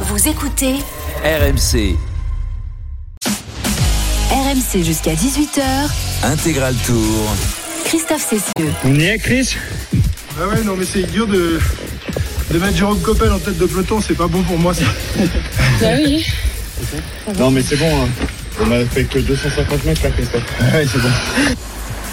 Vous écoutez RMC RMC jusqu'à 18h. Intégral Tour. Christophe Cessieux. On y est, Chris? Ah ouais, non, mais c'est dur de, de mettre Jérôme Coppel en tête de peloton, c'est pas bon pour moi ça. Non, mais c'est bon. hein. On a fait que 250 mètres là, Christophe. Ouais, c'est bon.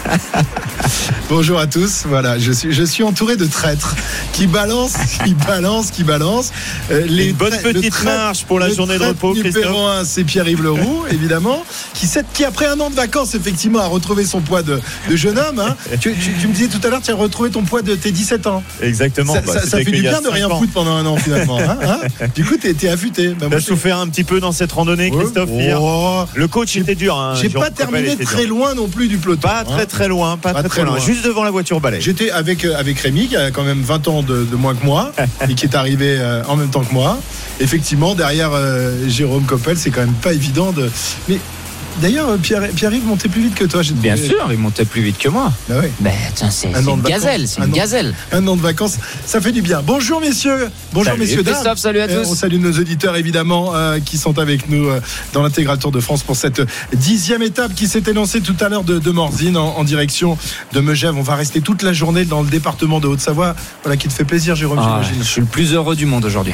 Bonjour à tous, voilà, je suis, je suis entouré de traîtres qui balancent, qui balancent, qui balancent. Euh, Une bonne le petite traître- marche pour la journée de repos, Numéro Christophe. un, c'est Pierre-Yves Leroux, évidemment, qui, après un an de vacances, effectivement, a retrouvé son poids de, de jeune homme. hein. tu, tu- tu me disais tout à l'heure, tu as retrouvé ton poids de tes 17 ans. Exactement. ça Bah, ça- ça c'était fait du bien de rien ans. foutre pendant un an, finalement. hein, hein. du coup, t'es affûté. Bah, T'as souffert un petit peu dans cette randonnée, Christophe Ouais. hier Oh. Le coach était dur. hein, J'ai pas terminé très dur. loin non plus du peloton. Pas hein. très très loin, pas, Pas très, très très loin. loin. Juste devant la voiture balai. J'étais avec, euh, avec Rémi, qui a quand même 20 ans de, de moins que moi, et qui est arrivé euh, en même temps que moi. Effectivement, derrière euh, Jérôme Coppel, c'est quand même pas évident de. Mais d'ailleurs, euh, Pierre, Pierre-Yves montait plus vite que toi. j'ai Bien sûr, il montait plus vite que moi. Bah ouais. Ben, tiens, c'est Un c'est une gazelle, c'est Un une an. gazelle. Un an de vacances, ça fait du bien. Bonjour messieurs, bonjour Salut, messieurs dames. Christophe, salut à Euh, tous. on salue nos auditeurs évidemment euh, qui sont avec nous euh, dans l'intégral Tour de France pour cette dixième étape qui s'était lancée tout à l'heure de, de Morzine en, en direction de Megève. On va rester toute la journée dans le département de Haute-Savoie. Voilà qui te fait plaisir Jérôme, Ah, j'imagine. je suis le plus heureux du monde aujourd'hui.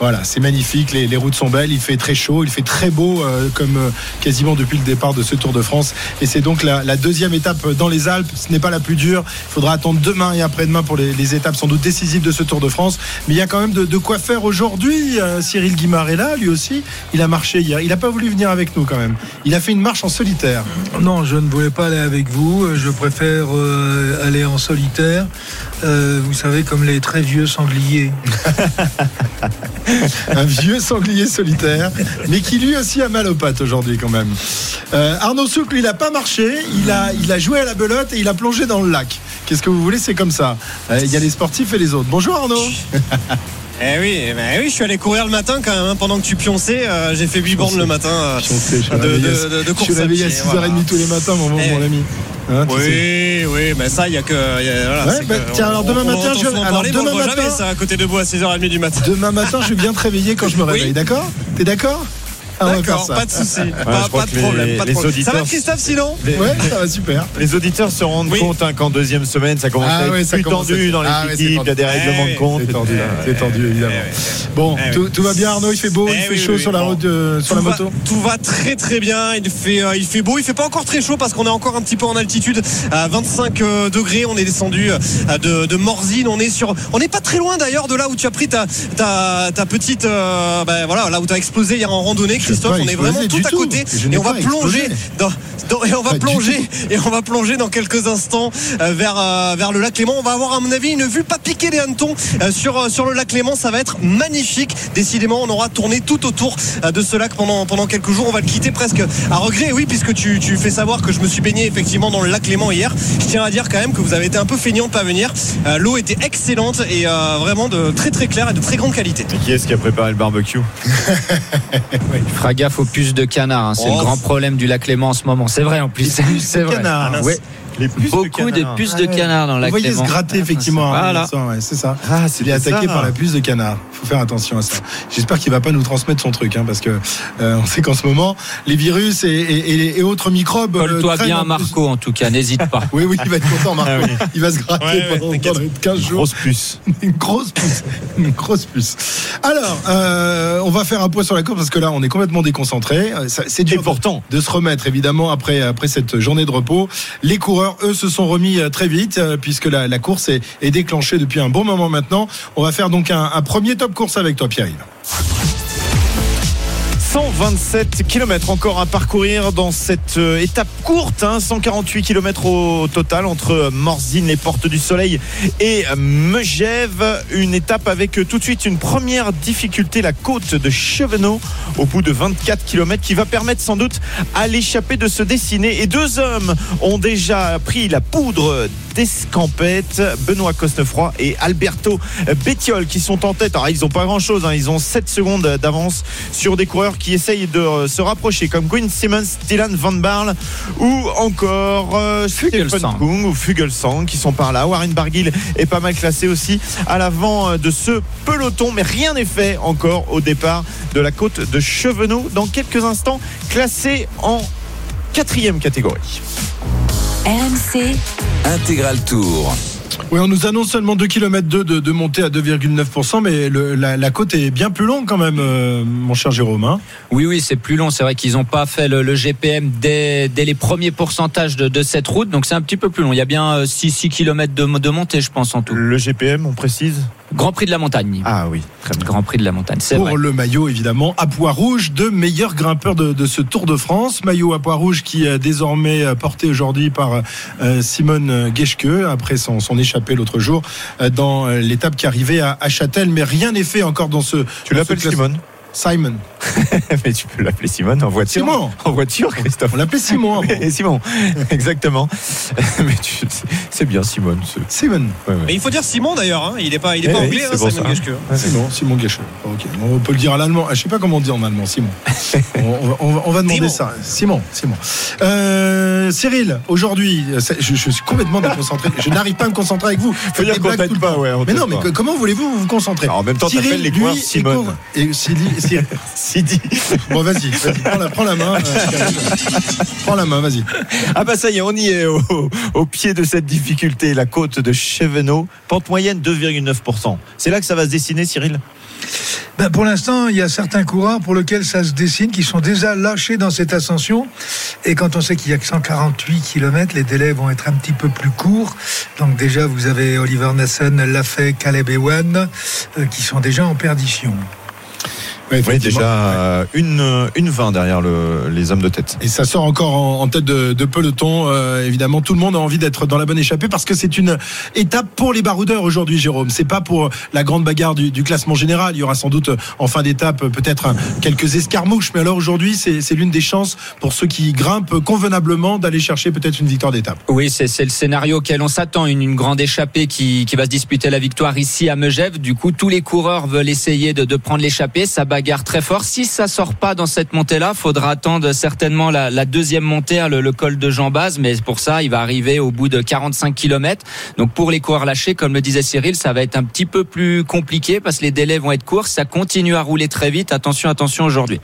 Voilà, c'est magnifique, les, les routes sont belles, il fait très chaud, il fait très beau euh, comme euh, quasiment depuis le départ de ce Tour de France. Et c'est donc la, la deuxième étape dans les Alpes, ce n'est pas la plus dure, il faudra attendre demain et après-demain pour les, les étapes sans doute décisives de ce Tour de France. Mais il y a quand même de, de quoi faire aujourd'hui. Euh, Cyril Guimard est là, lui aussi, il a marché hier, il n'a pas voulu venir avec nous quand même. Il a fait une marche en solitaire. Non, je ne voulais pas aller avec vous. Je préfère euh, aller en solitaire. Euh, vous savez, comme les très vieux sangliers. un vieux sanglier solitaire, mais qui lui aussi a mal aux pattes aujourd'hui quand même. Euh, Arnaud Souk, lui, il n'a pas marché, il a, il a joué à la belote et il a plongé dans le lac. Qu'est-ce que vous voulez, c'est comme ça. Euh, Il y a les sportifs et les autres. Bonjour Arnaud. Eh oui, eh ben oui, je suis allé courir le matin quand même, hein, pendant que tu pionçais, euh, j'ai fait 8 bornes le matin. euh, Je suis de, de- à- de- de je course suis à réveillé à pied, 6h30 voilà. tous les matins, mon, mon Eh. ami. Hein, sais. Oui, oui, mais ça, il y a que. il y a- voilà, Ouais, c'est bah, que tiens, alors demain on- matin, on je- souvent alors parler, demain matin- jamais, ça, à côté de bois à 6h30 du matin. Demain matin, je viens te réveiller quand je me Oui. réveille, d'accord? T'es d'accord? Ah, D'accord, pas de souci, pas, de les- problème. pas de problème. Ça va Christophe sinon Les, Ouais, ça va super. les auditeurs se rendent Oui. compte hein, qu'en deuxième semaine, ça commence Ah à être plus tendu dans les Ah équipes, il y a des règlements Eh de compte. C'est tendu, tout. c'est tendu évidemment. Bon, Eh tout, va bien Arnaud, il fait beau, il Eh fait chaud sur la route, de- sur la moto. tout va très très bien. Il fait, euh, il fait beau. Il fait pas encore très chaud parce qu'on est encore un petit peu en altitude à 25 euh, degrés. On est descendu euh, de, de Morzine. On est sur, on n'est pas très loin d'ailleurs de là où tu as pris ta, ta, ta petite, euh, ben voilà, là où tu as explosé hier en randonnée, Christophe. On est vraiment tout à côté et on va plonger dans, dans- et on va plonger et on va plonger dans quelques instants euh, vers euh, vers le lac Léman. On va avoir à mon avis une vue pas piquer les hannetons euh, sur euh, sur le lac Léman. Ça va être magnifique. Décidément, on aura tourné tout autour euh, de ce lac pendant pendant quelques jours. On va le quitter presque à regret. Oui, puisque tu tu fais savoir que je me suis baigné effectivement dans le lac Léman hier. Je tiens à dire quand même que vous avez été un peu feignant de pas venir. Euh, L'eau était excellente et euh, vraiment de très très claire et de très grande qualité. Et qui est-ce qui a préparé le barbecue? fera gaffe aux puces de canard. hein, C'est Oh. le grand problème du lac Léman en ce moment. C'est vrai en plus. C'est vrai. Canard. Les puces Beaucoup de puces Ah de canard dans le Vous voyez se gratter effectivement. hein, Voilà. Ouais, c'est ça. Ah, Il est attaqué ça. par la puce de canard. Il faut faire attention à ça. J'espère qu'il va pas nous transmettre son truc, hein, parce que euh, on sait qu'en ce moment, les virus et, et- et- et autres microbes. euh, Colle-toi bien en à plus. Marco en tout cas, n'hésite pas. Oui, oui, il va être content, Marco. Ah oui. Il va se gratter Ouais, pendant, pendant 15 jours. Grosse puce. Une grosse puce. Une grosse puce. Alors, euh, on va faire un point sur la course parce que là, on est complètement déconcentré. C'est pourtant, de se remettre évidemment après, après cette journée de repos. Les coureurs, eux, se sont remis euh, très vite euh, puisque la, course est, déclenchée depuis un bon moment maintenant. On va faire donc un, un premier top course avec toi, Pierre-Yves. 127 km encore à parcourir dans cette euh, étape courte, hein, 148 km au total entre Morzine, les Portes du Soleil et Megève. Une étape avec euh, tout de suite une première difficulté, la côte de Chevenot au bout de 24 km qui va permettre sans doute à l'échappée de se dessiner. Et deux hommes ont déjà pris la poudre Descampette, Benoît Cosnefroy et Alberto Bettiol qui sont en tête. Alors ils n'ont pas grand chose, ils ont 7 secondes d'avance sur des coureurs qui essayent de euh, se rapprocher comme Quinn Simmons, Dylan Van Barle ou encore euh, Stephen Fugelsang. Kung ou Fugelsang qui sont par là. Warren Barguil est pas mal classé aussi à l'avant euh, de ce peloton, mais rien n'est fait encore au départ de la côte de Chevenot. Dans quelques instants, classé en quatrième catégorie. RMC, Intégral Tour. Oui, on nous annonce seulement 2 km 2 de, de montée à 2,9%, mais le- la, la côte est bien plus longue quand même, euh, mon cher Jérôme. hein. Oui, oui, c'est plus long. C'est vrai qu'ils n'ont pas fait le, le GPM dès, dès les premiers pourcentages de, de cette route, donc c'est un petit peu plus long. Il y a bien 6, 6 km de, de montée, je pense, en tout. Le GPM, on précise? Grand Prix de la montagne. Ah oui, très bien. Grand Prix de la montagne, c'est Pour vrai. le maillot, évidemment, à poids rouge, de meilleurs grimpeurs de, de ce Tour de France. Maillot à poids rouge qui est désormais euh, porté aujourd'hui par euh, Simone Geschke, après son, son échappée l'autre jour, euh, dans euh, l'étape qui arrivait à, à Châtel. Mais rien n'est fait encore dans ce. Tu dans l'appelles ce classe- Simone? Simon. Mais tu peux l'appeler Simone en voiture. Simon. En voiture, Christophe. On l'appelait Simon. Et Simon, exactement. Mais tu- c'est bien Simon. ouais, ouais. Mais il faut dire Simon d'ailleurs, hein. il n'est pas, il est Eh pas oui, anglais, c'est hein, Simon. Geschke. Simon, Simon Geschke. Ok, on peut le dire à l'allemand. Ah, Je sais pas comment on dit en allemand, Simon. On, on va- on demander Simon. ça. Simon, Simon. Euh, Cyril, aujourd'hui, je, je suis complètement déconcentré. Je n'arrive pas à me concentrer avec vous. Faut Faites dire qu'on pas, ouais, Mais non, mais pas. comment voulez-vous vous concentrer Alors, en même temps, Cyril, t'appelles les lui, con- Et Sidi. Bon, vas-y, vas-y, prends la, prends la main. euh, prends la main, vas-y. Ah bah ça y est, on y est au, au pied de cette difficulté, la côte de Chevenot, pente moyenne 2,9%. C'est là que ça va se dessiner, Cyril? Ben, pour l'instant, il y a certains coureurs pour lesquels ça se dessine, qui sont déjà lâchés dans cette ascension. Et quand on sait qu'il y a que 148 km, les délais vont être un petit peu plus courts. Donc déjà, vous avez Oliver Nassen, Lafay, Caleb Ewan, euh, qui sont déjà en perdition. Oui, effectivement. déjà euh, une, euh, une 20 derrière le- les hommes de tête. Et ça sort encore en, en tête de, de peloton. Euh, évidemment, tout le monde a envie d'être dans la bonne échappée parce que c'est une étape pour les baroudeurs aujourd'hui, Jérôme. C'est pas pour la grande bagarre du, du classement général. Il y aura sans doute en fin d'étape peut-être quelques escarmouches. Mais alors aujourd'hui, c'est c'est l'une des chances pour ceux qui grimpent convenablement d'aller chercher peut-être une victoire d'étape. Oui, c'est c'est le scénario auquel on s'attend, une, une grande échappée qui, qui va se disputer la victoire ici à Megève. Du coup, tous les coureurs veulent essayer de, de prendre l'échappée. Ça bagarre très fort. Si ça sort pas dans cette montée-là, faudra attendre certainement la, deuxième montée, hein, le, col de Jean Baz. Mais pour ça, il va arriver au bout de 45 km. Donc pour les coureurs lâchés, comme le disait Cyril, ça va être un petit peu plus compliqué parce que les délais vont être courts. Ça continue à rouler très vite. Attention, attention aujourd'hui.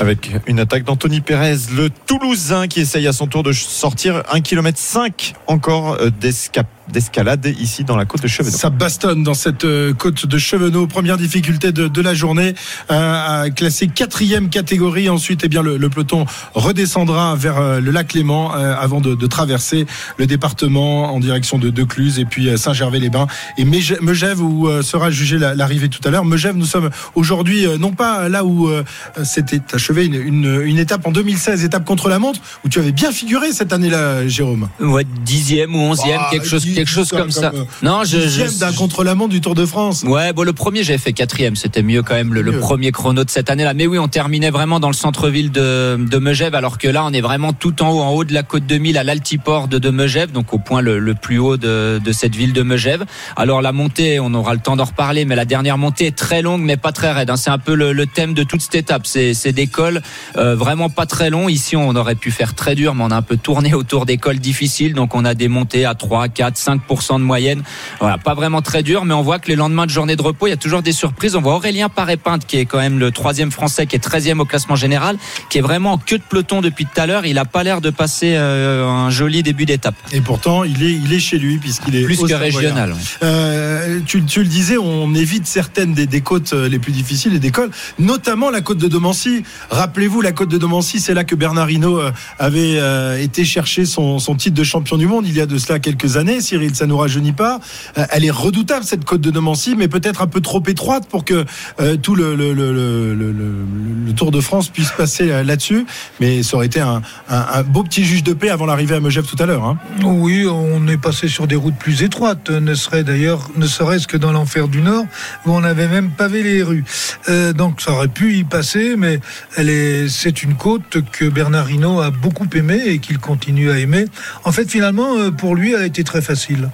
Avec une attaque d'Anthony Pérez, le Toulousain qui essaye à son tour de sortir 1 km 5 encore euh, d'esca- d'escalade ici dans la côte de Chevenot. Ça bastonne dans cette euh, côte de Chevenot. Première difficulté de, de la journée, euh, à classer quatrième catégorie. Ensuite, eh bien, le, le peloton redescendra vers euh, le lac Léman euh, avant de, de traverser le département en direction de Decluse et puis Saint-Gervais-les-Bains et Megève où sera jugée la- l'arrivée tout à l'heure. Megève, nous sommes aujourd'hui non pas là où euh, c'était achevé une, une, une étape en 2016, étape contre la montre, où tu avais bien figuré cette année-là, Jérôme. Ouais, dixième ou onzième, Ah, quelque chose, quelque chose dis comme ça. euh, Non, je, je, d'un contre-la-montre du Tour de France. Ouais, bon, le premier, j'avais fait quatrième. C'était mieux quand même le, premier chrono de cette année-là. Mais oui, on terminait vraiment dans le centre-ville de, de Megève, alors que là, on est vraiment tout en haut, en haut de la côte 2000 à l'altiport de, de Megève, donc au point le, le plus haut de, de cette ville de Megève. Alors la montée, on aura le temps d'en reparler, mais la dernière montée est très longue, mais pas très raide. hein. C'est un peu le, le thème de toute cette étape. C'est c'est des cols euh, vraiment pas très longs. Ici, on aurait pu faire très dur, mais on a un peu tourné autour des cols difficiles, donc on a des montées à 3, 4, 5% de moyenne. Voilà, pas vraiment très dur, mais on voit que les lendemains de journée de repos, il y a toujours des surprises. On voit Aurélien Paré-Pinte, qui est quand même le troisième français, qui est 13e au classement général, qui est vraiment en queue de peloton depuis tout à l'heure. Il a pas l'air de passer euh, un joli début d'étape. Et pourtant, il est, il est chez lui puisqu'il est Plus que régional. Euh, tu, tu le disais, on évite certaines des, des côtes euh, les plus difficiles et des cols, notamment la côte de Domancy. Rappelez-vous, la côte de Domancy, c'est là que Bernard Hinault euh, avait euh, été chercher son, son titre de champion du monde il y a de cela quelques années. Cyril, ça nous rajeunit pas. Euh, elle est redoutable cette côte de Domancy, mais peut-être un peu trop étroite pour que euh, tout le, Tour de France puisse passer euh, là-dessus. Mais ça aurait été un, beau petit juge de paix avant l'arrivée à Megève tout à l'heure. Hein. Oui, on est passé sur des routes plus étroites, ne serait d'ailleurs, ne serait-ce que dans l'enfer du Nord, où on avait même pavé les rues. Donc ça aurait pu y passer, mais c'est une côte que Bernard Hinault a beaucoup aimée et qu'il continue à aimer. En fait, finalement, pour lui, elle a été très facile. Facile.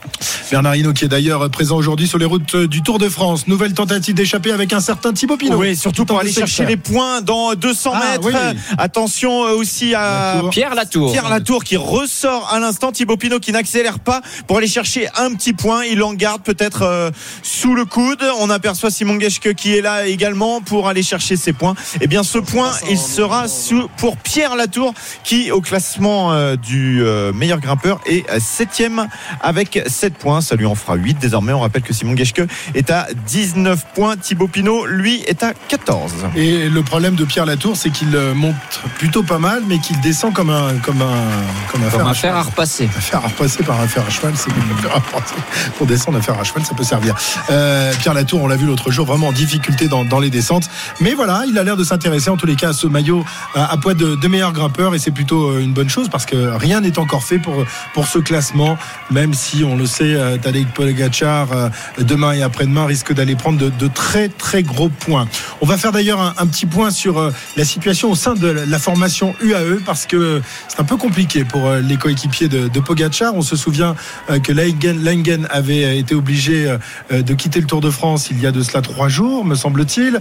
Bernard Hinault qui est d'ailleurs présent aujourd'hui sur les routes du Tour de France. Nouvelle tentative d'échapper avec un certain Thibaut Pinot. Oui, surtout pour aller chercher les points dans 200 Ah, mètres. oui. Attention euh, aussi à Latour. Pierre Latour. Pierre Latour qui ressort à l'instant, Thibaut Pinot qui n'accélère pas pour aller chercher un petit point. Il en garde peut-être euh, sous le coude. On aperçoit Simon Geschke qui est là également pour aller chercher ses points. Et bien ce point, il sera sous, pour Pierre Latour qui au classement euh, du euh, meilleur grimpeur est septième avec 7 points. Ça lui en fera 8 désormais. On rappelle que Simon Geschke est à 19 points. Thibaut Pinot, lui, est à 14. Et le problème de Pierre Latour, c'est qu'il euh, monte plutôt pas mal, mais qu'il descend comme un comme un comme un fer Comme à fer à cheval. repasser. Un fer à repasser par un fer à cheval, c'est comme un fer à repasser. Pour descendre un fer à cheval, ça peut servir. Euh, Pierre Latour, on l'a vu l'autre jour, vraiment en difficulté dans, dans les descentes. Mais voilà, il a l'air de s'intéresser en tous les cas à ce maillot à, à poids de, de meilleur grimpeur et c'est plutôt euh, une bonne chose parce que rien n'est encore fait pour, pour ce classement, même si on le sait, euh, Tadej Pogacar euh, demain et après-demain risque d'aller prendre de, de très très gros points. On va faire d'ailleurs un, un petit point sur euh, la situation au sein de la formation UAE parce que c'est un peu compliqué pour les coéquipiers de, de Pogacar. On se souvient que Langen, Langen avait été obligé de quitter le Tour de France il y a de cela trois jours, me semble-t-il,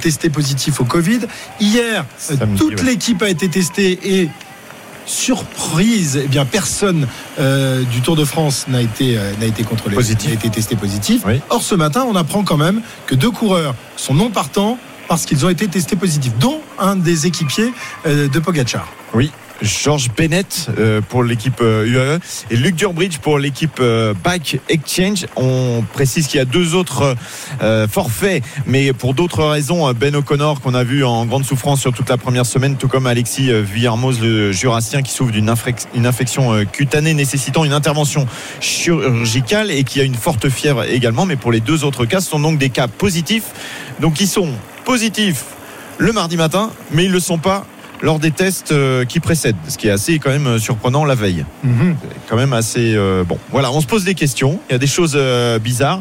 testé positif au Covid. Hier, Samedi, toute ouais. l'équipe a été testée et surprise, eh bien personne euh, du Tour de France n'a été euh, n'a été contrôlé, Positif. n'a été testé positif. Oui. Or ce matin, on apprend quand même que deux coureurs sont non partants parce qu'ils ont été testés positifs, dont un des équipiers euh, de Pogacar. Oui. George Bennett euh, pour l'équipe euh, UAE et Luc Durbridge pour l'équipe euh, Bike Exchange. On précise qu'il y a deux autres euh, forfaits, mais pour d'autres raisons, euh, Ben O'Connor qu'on a vu en grande souffrance sur toute la première semaine, tout comme Alexis euh, Villermoz, le jurassien qui souffre d'une infec- une infection euh, cutanée nécessitant une intervention chirurgicale et qui a une forte fièvre également. Mais pour les deux autres cas, ce sont donc des cas positifs. Donc ils sont positifs le mardi matin, mais ils ne le sont pas lors des tests euh, qui précèdent, ce qui est assez quand même euh, surprenant la veille. Quand même assez euh, bon. Voilà, on se pose des questions. Il y a des choses euh, bizarres,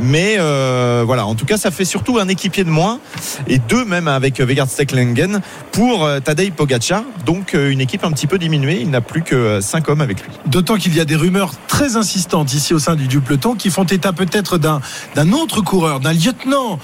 mais euh, voilà. En tout cas, ça fait surtout un équipier de moins et deux même avec Vegard Stecklengen pour Tadej Pogacar. Donc une équipe un petit peu diminuée. Il n'a plus que cinq hommes avec lui. D'autant qu'il y a des rumeurs très insistantes ici au sein du, du peloton qui font état peut-être d'un d'un autre coureur, d'un lieutenant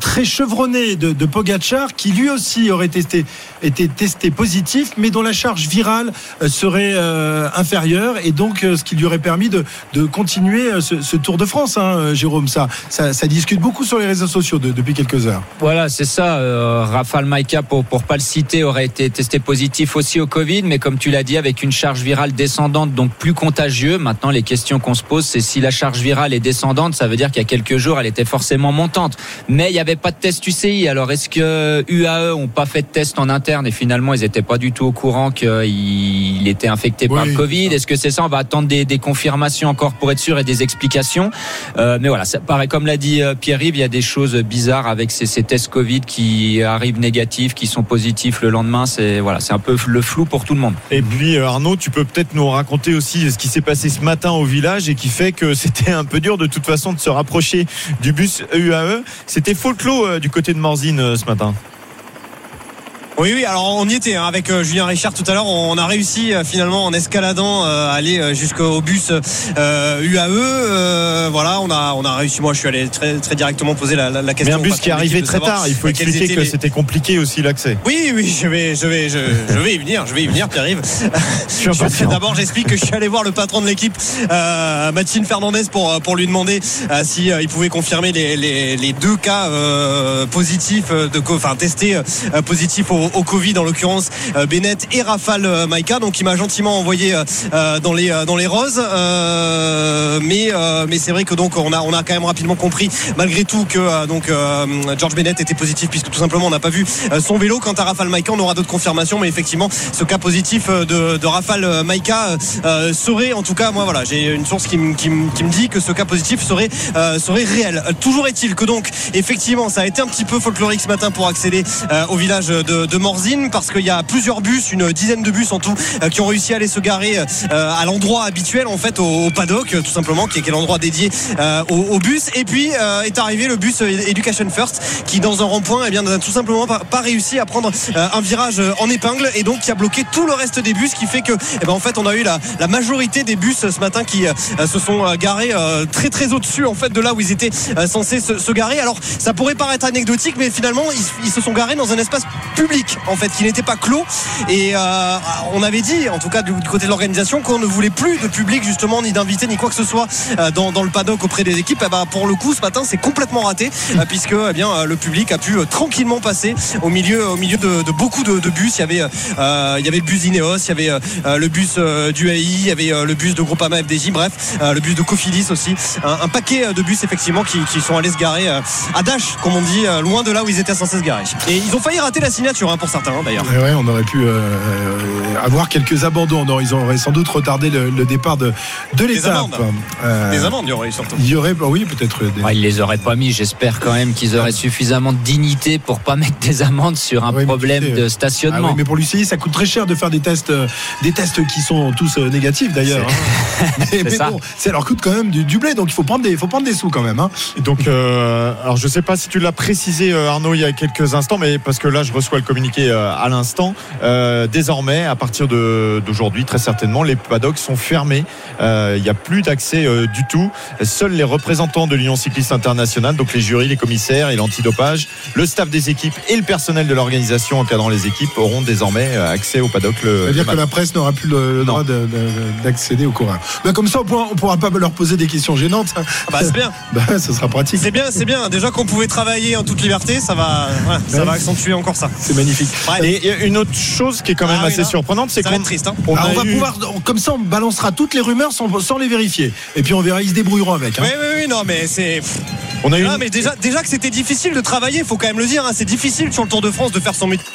très chevronné de, de Pogacar qui lui aussi aurait testé, été testé positif, mais dont la charge virale euh, serait euh, inférieure et donc euh, ce qui lui aurait permis de, de continuer ce, Tour de France, hein, Jérôme. Ça, ça, discute beaucoup sur les réseaux sociaux de- depuis quelques heures. Voilà, c'est ça. Euh, Rafal Maïka, pour, pour pas le citer, aurait été testé positif aussi au Covid, mais comme tu l'as dit, avec une charge virale descendante, donc plus contagieux. Maintenant, les questions qu'on se pose, c'est si la charge virale est descendante, ça veut dire qu'il y a quelques jours, elle était forcément montante. Mais il n'y avait pas de test UCI. Alors, est-ce que UAE ont pas fait de test en interne et finalement, ils n'étaient pas du tout au courant qu'il était infecté par le Covid. Est-ce que c'est ça? On va attendre des, des confirmations encore pour être sûr et des explications. Euh, mais voilà, ça paraît, comme l'a dit euh, Pierre-Yves, il y a des choses bizarres avec ces, ces tests Covid qui arrivent négatifs, qui sont positifs le lendemain. C'est voilà, c'est un peu le flou pour tout le monde. Et puis euh, Arnaud, tu peux peut-être nous raconter aussi ce qui s'est passé ce matin au village et qui fait que c'était un peu dur de toute façon de se rapprocher du bus E UAE. C'était folklore euh, du côté de Morzine euh, ce matin. Oui, oui, alors on y était hein, avec euh, Julien Richard tout à l'heure. On a réussi euh, finalement en escaladant euh, à aller euh, jusqu'au bus euh, UAE. Euh, voilà, on a, on a réussi. Moi, je suis allé très, très directement poser la, la, la Mais question. un bus qui est arrivé très tard. Il faut expliquer que les- c'était compliqué aussi l'accès. Oui, oui, je vais, je vais, je, je vais y venir, je vais y venir, Pierre-Yves. D'abord, j'explique que je suis allé voir le patron de l'équipe, euh, Mathilde Fernandez, pour pour lui demander euh, si euh, il pouvait confirmer les, les, les deux cas euh, positifs de, enfin testés euh, positifs au, au Covid, en l'occurrence euh, Bennett et Rafal euh, Maïka. Donc, il m'a gentiment envoyé euh, dans les dans les roses. Mais mais c'est vrai que donc on a on a quand même rapidement compris malgré tout que donc George Bennett était positif puisque tout simplement on n'a pas vu son vélo. Quant à Rafal Maïka, on aura d'autres confirmations, mais effectivement ce cas positif de, de Rafal Maïka serait en tout cas moi voilà j'ai une source qui, me- qui, dit que ce cas positif serait serait réel. Toujours est-il que donc effectivement ça a été un petit peu folklorique ce matin pour accéder au village de, de de Morzine parce qu'il y a plusieurs bus, une dizaine de bus en tout, euh, qui ont réussi à aller se garer euh, à l'endroit habituel en fait au, paddock tout simplement, qui est, l'endroit dédié euh, au, bus. Et puis euh, est arrivé le bus euh, Education First qui dans un rond-point eh bien n'a tout simplement pas, réussi à prendre euh, un virage euh, en épingle et donc qui a bloqué tout le reste des bus, qui fait que eh ben, en fait on a eu la, majorité des bus ce matin qui euh, se sont euh, garés euh, très très au-dessus en fait de là où ils étaient euh, censés se, garer. Alors ça pourrait paraître anecdotique, mais finalement ils se sont garés dans un espace public en fait qui n'était pas clos. Et euh, on avait dit, en tout cas du, côté de l'organisation, qu'on ne voulait plus de public justement ni d'invités ni quoi que ce soit euh, dans, le paddock auprès des équipes. Eh ben, pour le coup ce matin c'est complètement raté euh, puisque eh le public a pu tranquillement passer au milieu au milieu de, beaucoup de, bus. Il y avait le bus Ineos, il y avait le bus du AI, il y avait le bus de Groupama FDJ, bref, le bus de Cofidis aussi. Un, paquet de bus effectivement qui, sont allés se garer à Dash, comme on dit, loin de là où ils étaient censés se garer. Et ils ont failli rater la signature hein, pour certains hein, d'ailleurs. Ouais, on aurait pu euh, avoir quelques abandons. Non, ils auraient sans doute retardé le, le départ de, de l'étape. amendes. Euh, Des amendes, il y aurait eu surtout. Il y aurait, bah oui, peut-être. des- Ouais, ils les auraient pas mis. J'espère quand même qu'ils auraient suffisamment de dignité pour pas mettre des amendes sur un mais problème de Ah stationnement. oui, mais pour l'UCI, ça coûte très cher de faire des tests, euh, des tests qui sont tous euh, négatifs d'ailleurs. hein. Mais, mais ça. bon, ça leur coûte quand même du, du blé, donc il faut prendre des, faut prendre des sous quand même. hein. Et Donc, euh, alors je sais pas si tu l'as précisé euh, Arnaud il y a quelques instants, mais parce que là je reçois le communiqué euh, à l'instant. Euh, désormais, à partir d'aujourd'hui, très certainement, les paddocks sont fermés. Euh, Il n'y a plus d'accès euh, du tout. Seuls les représentants de l'Union cycliste internationale, donc les jurys, les commissaires et l'antidopage, le staff des équipes et le personnel de l'organisation encadrant les équipes auront désormais accès au paddock. C'est-à-dire que la presse n'aura plus le, Non. droit de- de- d'accéder aux coureurs. Bah, comme ça, on pourra, on pourra pas leur poser des questions gênantes. Ah bah c'est bien. Bah, ça sera pratique. C'est bien, c'est bien. Déjà qu'on pouvait travailler en toute liberté, ça va, voilà, ça va accentuer encore ça. C'est magnifique. Ouais. Et il y a une autre chose qui est quand même Ah assez surprenante, c'est qu'on triste. Hein. on Ah, on va eu- pouvoir, comme ça, on balancera toutes les rumeurs sans, sans les vérifier. Et puis on verra, ils se débrouilleront avec. hein. Oui, oui, oui, non, mais c'est. on a eu mais déjà, déjà que c'était difficile de travailler, faut quand même le dire. hein, c'est difficile sur le Tour de France de faire son métier.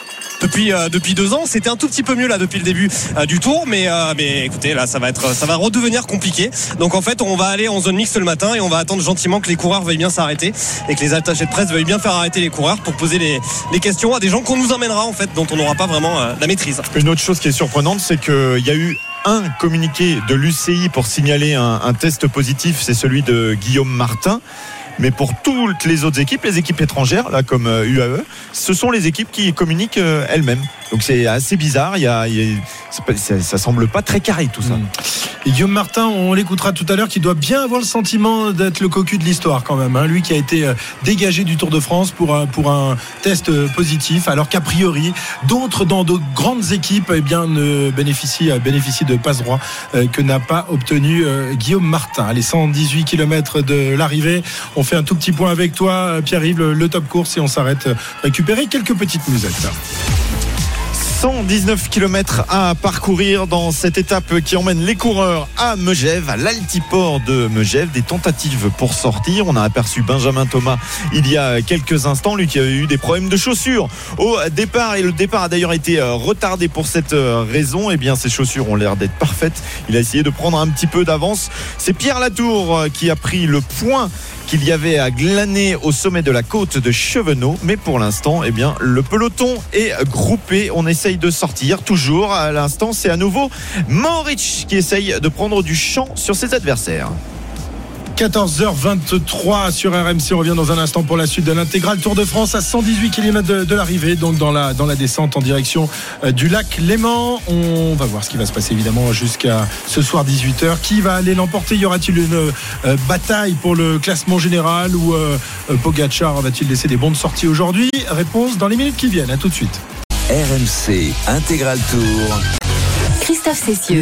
Depuis, euh, depuis deux ans, c'était un tout petit peu mieux là depuis le début euh, du tour, mais, euh, mais écoutez là ça va être ça va redevenir compliqué. Donc en fait on va aller en zone mixte le matin et on va attendre gentiment que les coureurs veuillent bien s'arrêter et que les attachés de presse veuillent bien faire arrêter les coureurs pour poser les, les questions à des gens qu'on nous emmènera en fait dont on n'aura pas vraiment la maîtrise. Une autre chose qui est surprenante, c'est qu'il y a eu un communiqué de l'UCI pour signaler un test positif, c'est celui de Guillaume Martin. Mais pour toutes les autres équipes, les équipes étrangères, là comme euh, UAE, ce sont les équipes qui communiquent euh, elles-mêmes. Donc c'est assez bizarre. Il y a, ça, ça semble pas très carré tout ça. Mm. Et Guillaume Martin, on l'écoutera tout à l'heure, qui doit bien avoir le sentiment d'être le cocu de l'histoire quand même. hein. Lui qui a été euh, dégagé du Tour de France pour un, pour un test euh, positif, alors qu'a priori, d'autres dans de grandes équipes eh bien, ne bénéficient, euh, bénéficient de passe droit euh, que n'a pas obtenu euh, Guillaume Martin. Allez, 118 km de l'arrivée. On fait un tout petit point avec toi, Pierre-Yves, le, top course, et on s'arrête euh, récupérer quelques petites musettes. 119 km à parcourir dans cette étape qui emmène les coureurs à Megève, à l'altiport de Megève. Des tentatives pour sortir. On a aperçu Benjamin Thomas il y a quelques instants, lui qui a eu des problèmes de chaussures au départ. Et le départ a d'ailleurs été euh, retardé pour cette euh, raison. Eh bien, ses chaussures ont l'air d'être parfaites. Il a essayé de prendre un petit peu d'avance. C'est Pierre Latour qui a pris le point qu'il y avait à glaner au sommet de la côte de Chevenot. Mais pour l'instant, eh bien, le peloton est groupé. On essaye de sortir. Toujours à l'instant, c'est à nouveau Maurich qui essaye de prendre du champ sur ses adversaires. 14h23 sur RMC. On revient dans un instant pour la suite de l'intégrale Tour de France à 118 km de, de l'arrivée, donc dans la, dans la descente en direction euh, du lac Léman. On va voir ce qui va se passer évidemment jusqu'à ce soir 18h. Qui va aller l'emporter? Y aura-t-il une euh, bataille pour le classement général ou euh, euh, Pogacar va-t-il laisser des bons de sortie aujourd'hui Réponse dans les minutes qui viennent. À tout de suite. RMC Intégral Tour.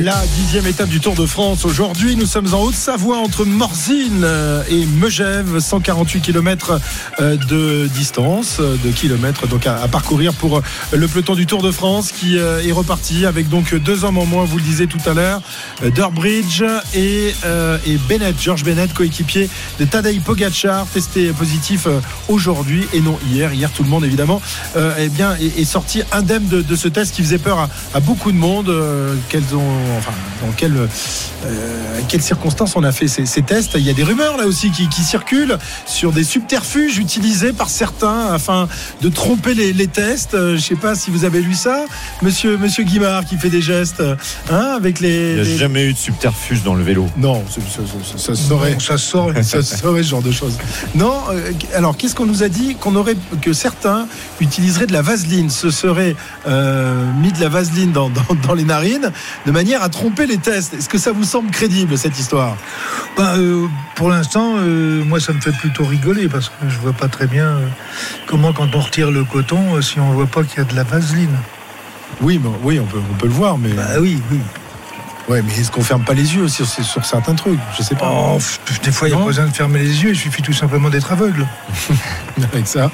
La dixième étape du Tour de France. Aujourd'hui, nous sommes en Haute-Savoie entre Morzine euh, et Megève, 148 km de distance, euh, de kilomètres donc à, parcourir pour euh, le peloton du Tour de France qui euh, est reparti avec donc deux hommes en moins, vous le disiez tout à l'heure, euh, Durbridge et, euh, et Bennett, George Bennett, coéquipier de Tadej Pogacar, testé positif euh, aujourd'hui et non hier. Hier, tout le monde évidemment euh, eh bien, est, sorti indemne de, ce test qui faisait peur à, beaucoup de monde. Euh, quelles ont, enfin, dans quelles, euh, quelles circonstances on a fait ces, ces tests. Il y a des rumeurs là aussi qui, qui circulent sur des subterfuges utilisés par certains afin de tromper les, les tests. Euh, je sais pas si vous avez lu ça, Monsieur Monsieur Guimard qui fait des gestes, hein, avec les. Il n'y a les- jamais eu de subterfuge dans le vélo. Non, ça, ça- ça- saurait. Non, ça saurait. ça saurait ce genre de choses. Non, euh, alors qu'est-ce qu'on nous a dit qu'on aurait que certains utiliseraient de la vaseline, se seraient euh, mis de la vaseline dans, dans, dans les narines de manière à tromper les tests. Est-ce que ça vous semble crédible cette histoire? Bah, euh, pour l'instant, euh, moi, ça me fait plutôt rigoler parce que je vois pas très bien euh, comment, quand on retire le coton, si on voit pas qu'il y a de la vaseline. Oui, oui, on peut, on peut le voir, mais Bah oui, oui. Ouais, mais est-ce qu'on ferme pas les yeux sur, sur certains trucs? Je sais pas. Oh, des fois, il n'y a pas besoin de fermer les yeux, il suffit tout simplement d'être aveugle. avec ça.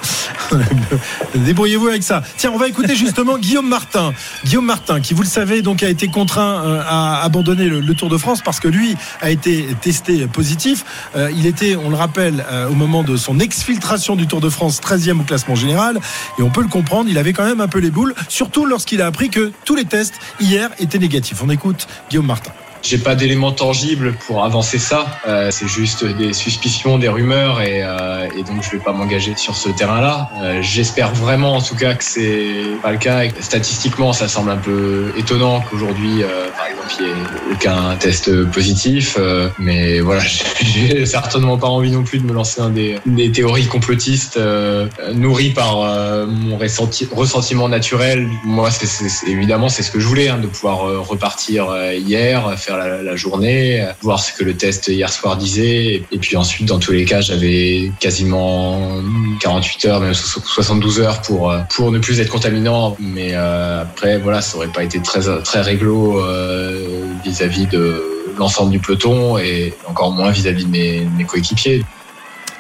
Débrouillez-vous avec ça. Tiens, on va écouter justement Guillaume Martin. Guillaume Martin, qui, vous le savez, donc a été contraint euh, à abandonner le, le Tour de France parce que lui a été testé positif. Euh, il était, on le rappelle, euh, au moment de son exfiltration du Tour de France, 13e au classement général. Et on peut le comprendre, il avait quand même un peu les boules, surtout lorsqu'il a appris que tous les tests hier étaient négatifs. On écoute Guillaume Martin. J'ai pas d'éléments tangibles pour avancer ça. Euh, c'est juste des suspicions, des rumeurs, et, euh, et donc je vais pas m'engager sur ce terrain-là. Euh, J'espère vraiment, en tout cas, que c'est pas le cas. Statistiquement, ça semble un peu étonnant qu'aujourd'hui, euh, par exemple, il y ait aucun test positif. Euh, mais voilà, j'ai certainement pas envie non plus de me lancer dans des, des théories complotistes euh, nourries par mon ressenti, ressentiment naturel. Moi, c'est évidemment, c'est ce que je voulais, hein, de pouvoir repartir hier, la, journée, voir ce que le test hier soir disait. Et puis ensuite, dans tous les cas, j'avais quasiment 48 heures, même so- 72 heures pour, pour ne plus être contaminant. Mais euh, après, voilà, ça aurait pas été très, très réglo euh, vis-à-vis de l'ensemble du peloton et encore moins vis-à-vis de mes coéquipiers.